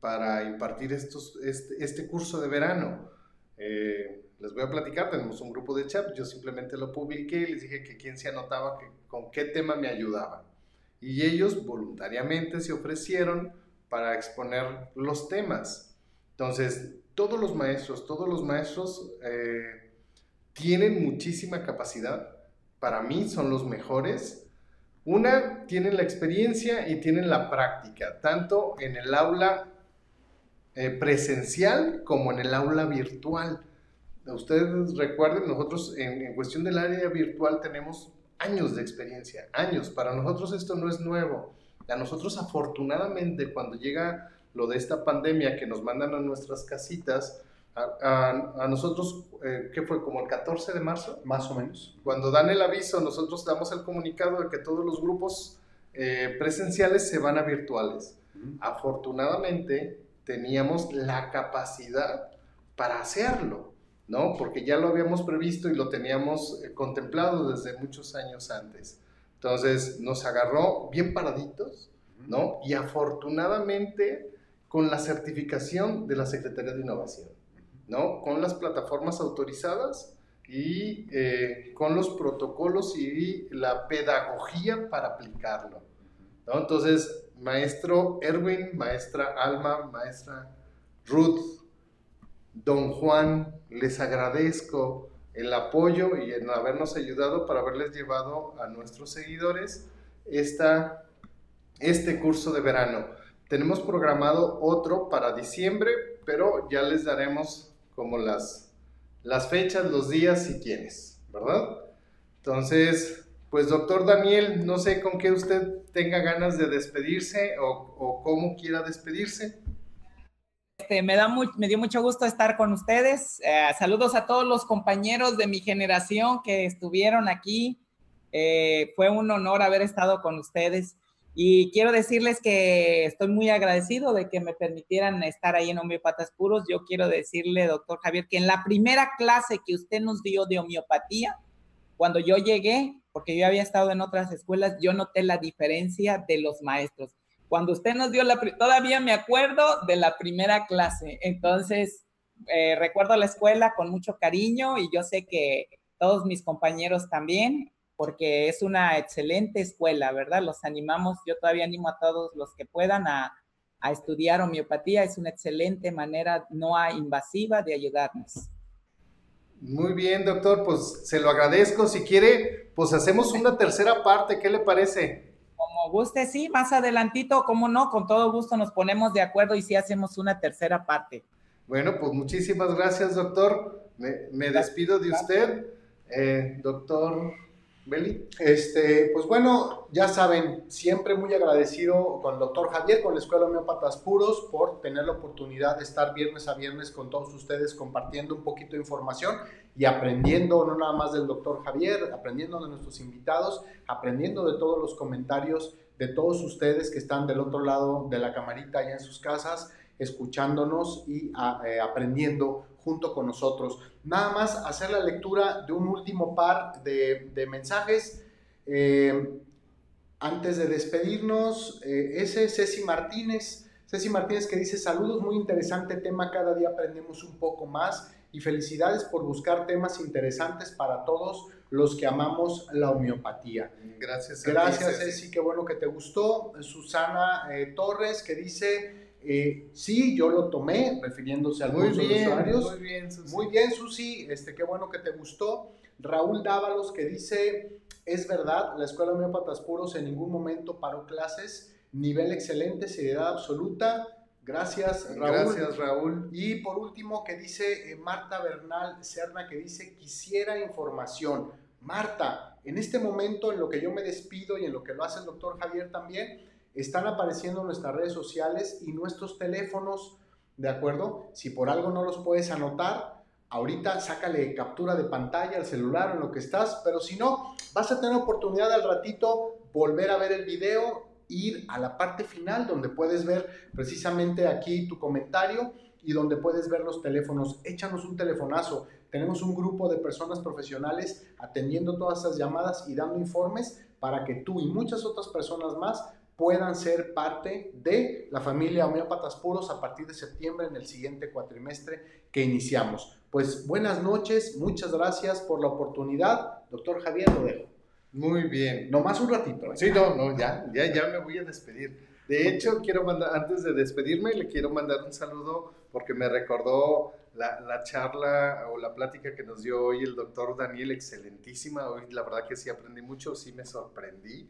para impartir estos, este, este curso de verano. Eh, les voy a platicar, tenemos un grupo de chat, yo simplemente lo publiqué y les dije que quién se anotaba, que, con qué tema me ayudaba. Y ellos voluntariamente se ofrecieron para exponer los temas. Entonces, todos los maestros, todos los maestros eh, tienen muchísima capacidad. Para mí son los mejores. Una, tienen la experiencia y tienen la práctica, tanto en el aula eh, presencial como en el aula virtual. Ustedes recuerden, nosotros en, en cuestión del área virtual tenemos años de experiencia, años. Para nosotros esto no es nuevo. A nosotros afortunadamente cuando llega lo de esta pandemia que nos mandan a nuestras casitas, a, nosotros, eh, ¿qué fue? Como el 14 de marzo. Más o menos. Cuando dan el aviso, nosotros damos el comunicado de que todos los grupos eh, presenciales se van a virtuales. Afortunadamente, teníamos la capacidad para hacerlo, ¿no? Porque ya lo habíamos previsto y lo teníamos eh, contemplado desde muchos años antes. Entonces, nos agarró bien paraditos, ¿no? Y afortunadamente con la certificación de la Secretaría de Innovación, ¿no? Con las plataformas autorizadas y eh, con los protocolos y la pedagogía para aplicarlo, ¿no? Entonces, maestro Erwin, maestra Alma, maestra Ruth, don Juan, les agradezco el apoyo y en habernos ayudado para haberles llevado a nuestros seguidores esta, este curso de verano. tenemos programado otro para diciembre, pero ya les daremos como las, las fechas, los días y quiénes, ¿verdad? Entonces, pues doctor Daniel, no sé con qué usted tenga ganas de despedirse o, cómo quiera despedirse. Este, me, da me dio mucho gusto estar con ustedes. Eh, saludos a todos los compañeros de mi generación que estuvieron aquí. Eh, fue un honor haber estado con ustedes. Y quiero decirles que estoy muy agradecido de que me permitieran estar ahí en Homeopatas Puros. Yo quiero decirle, doctor Javier, que en la primera clase que usted nos dio de homeopatía, cuando yo llegué, porque yo había estado en otras escuelas, yo noté la diferencia de los maestros. Cuando usted nos dio la, todavía me acuerdo de la primera clase. Entonces, eh, recuerdo la escuela con mucho cariño y yo sé que todos mis compañeros también porque es una excelente escuela, ¿verdad? Los animamos, yo todavía animo a todos los que puedan a, estudiar homeopatía, es una excelente manera no invasiva de ayudarnos. Muy bien, doctor, pues se lo agradezco. Si quiere, pues hacemos una tercera parte, ¿qué le parece? Como guste, sí, más adelantito, como no, con todo gusto nos ponemos de acuerdo y sí hacemos una tercera parte. Bueno, pues muchísimas gracias, doctor. Me, despido de usted, eh, doctor Beli. Este, pues bueno, ya saben, siempre muy agradecido con el doctor Javier, con la Escuela Homeópatas Puros, por tener la oportunidad de estar viernes a viernes con todos ustedes compartiendo un poquito de información y aprendiendo, no nada más del doctor Javier, aprendiendo de nuestros invitados, aprendiendo de todos los comentarios de todos ustedes que están del otro lado de la camarita allá en sus casas, escuchándonos y ah, eh, aprendiendo junto con nosotros. Nada más hacer la lectura de un último par de, mensajes. Eh, antes de despedirnos, eh, ese es Ceci Martínez. Ceci Martínez que dice, saludos, muy interesante tema, cada día aprendemos un poco más y felicidades por buscar temas interesantes para todos los que amamos la homeopatía. Gracias. Gracias, Ceci, qué bueno que te gustó. Susana eh, Torres que dice, eh, sí, yo lo tomé, refiriéndose a algunos usuarios. Muy bien, Susi. Muy bien, Susi, este, qué bueno que te gustó. Raúl Dávalos que dice, es verdad, la Escuela de Homeópatas Puros en ningún momento paró clases, nivel excelente, seriedad absoluta. Gracias, Raúl. Gracias, Raúl. Y por último, que dice eh, Marta Bernal Serna, que dice, quisiera información. Marta, en este momento, en lo que yo me despido y en lo que lo hace el doctor Javier también, están apareciendo nuestras redes sociales y nuestros teléfonos, ¿de acuerdo? Si por algo no los puedes anotar, ahorita sácale captura de pantalla al celular en lo que estás, pero si no, vas a tener oportunidad al ratito volver a ver el video, ir a la parte final donde puedes ver precisamente aquí tu comentario y donde puedes ver los teléfonos. Échanos un telefonazo. Tenemos un grupo de personas profesionales atendiendo todas esas llamadas y dando informes para que tú y muchas otras personas más puedan ser parte de la familia Homeópatas Puros a partir de septiembre en el siguiente cuatrimestre que iniciamos. Pues buenas noches, muchas gracias por la oportunidad. Doctor Javier, lo dejo. Muy bien. Nomás un ratito. ¿eh? Sí, no, no, ya, ya, ya me voy a despedir. De hecho, quiero mandar, antes de despedirme, le quiero mandar un saludo porque me recordó la, la, charla o la plática que nos dio hoy el doctor Daniel, excelentísima. Hoy la verdad que sí aprendí mucho, sí me sorprendí.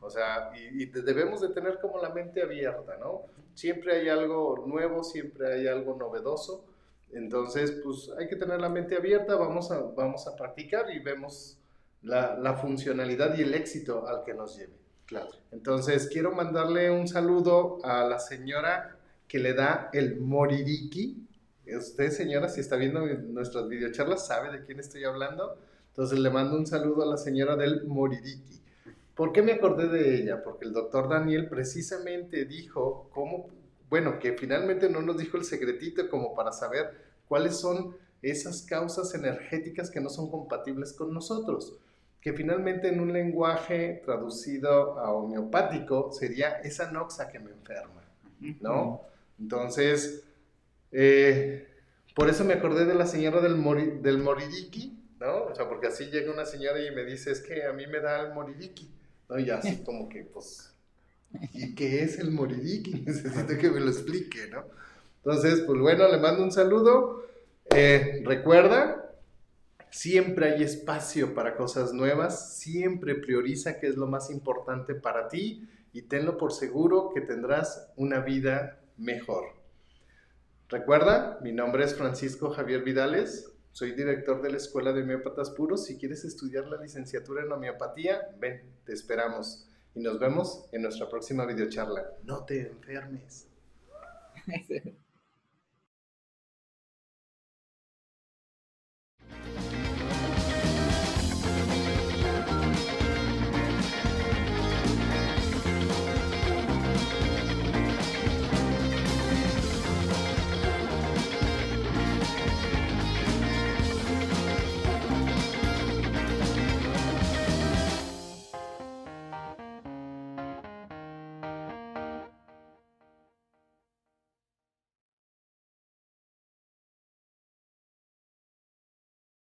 O sea, y, debemos de tener como la mente abierta, ¿no? Siempre hay algo nuevo, siempre hay algo novedoso. Entonces, pues hay que tener la mente abierta, vamos a, vamos a practicar y vemos la, la funcionalidad y el éxito al que nos lleve. Claro. Entonces, quiero mandarle un saludo a la señora que le da el moririki. Usted, señora, si está viendo nuestras videocharlas, sabe de quién estoy hablando. Entonces, le mando un saludo a la señora del moririki. ¿Por qué me acordé de ella? Porque el doctor Daniel precisamente dijo cómo, bueno, que finalmente no nos dijo el secretito como para saber cuáles son esas causas energéticas que no son compatibles con nosotros. Que finalmente en un lenguaje traducido a homeopático sería esa noxa que me enferma, ¿no? Entonces, eh, por eso me acordé de la señora del, del moririki, ¿no? O sea, porque así llega una señora y me dice, es que a mí me da el moririki. ¿No? Y así como que, pues, ¿y qué es el moririki? Necesito que me lo explique, ¿no? Entonces, pues bueno, le mando un saludo. Eh, recuerda, siempre hay espacio para cosas nuevas, siempre prioriza qué es lo más importante para ti y tenlo por seguro que tendrás una vida mejor. Recuerda, mi nombre es Francisco Javier Vidales, soy director de la Escuela de Homeópatas Puros. Si quieres estudiar la licenciatura en homeopatía, ven, te esperamos. Y nos vemos en nuestra próxima videocharla. No te enfermes.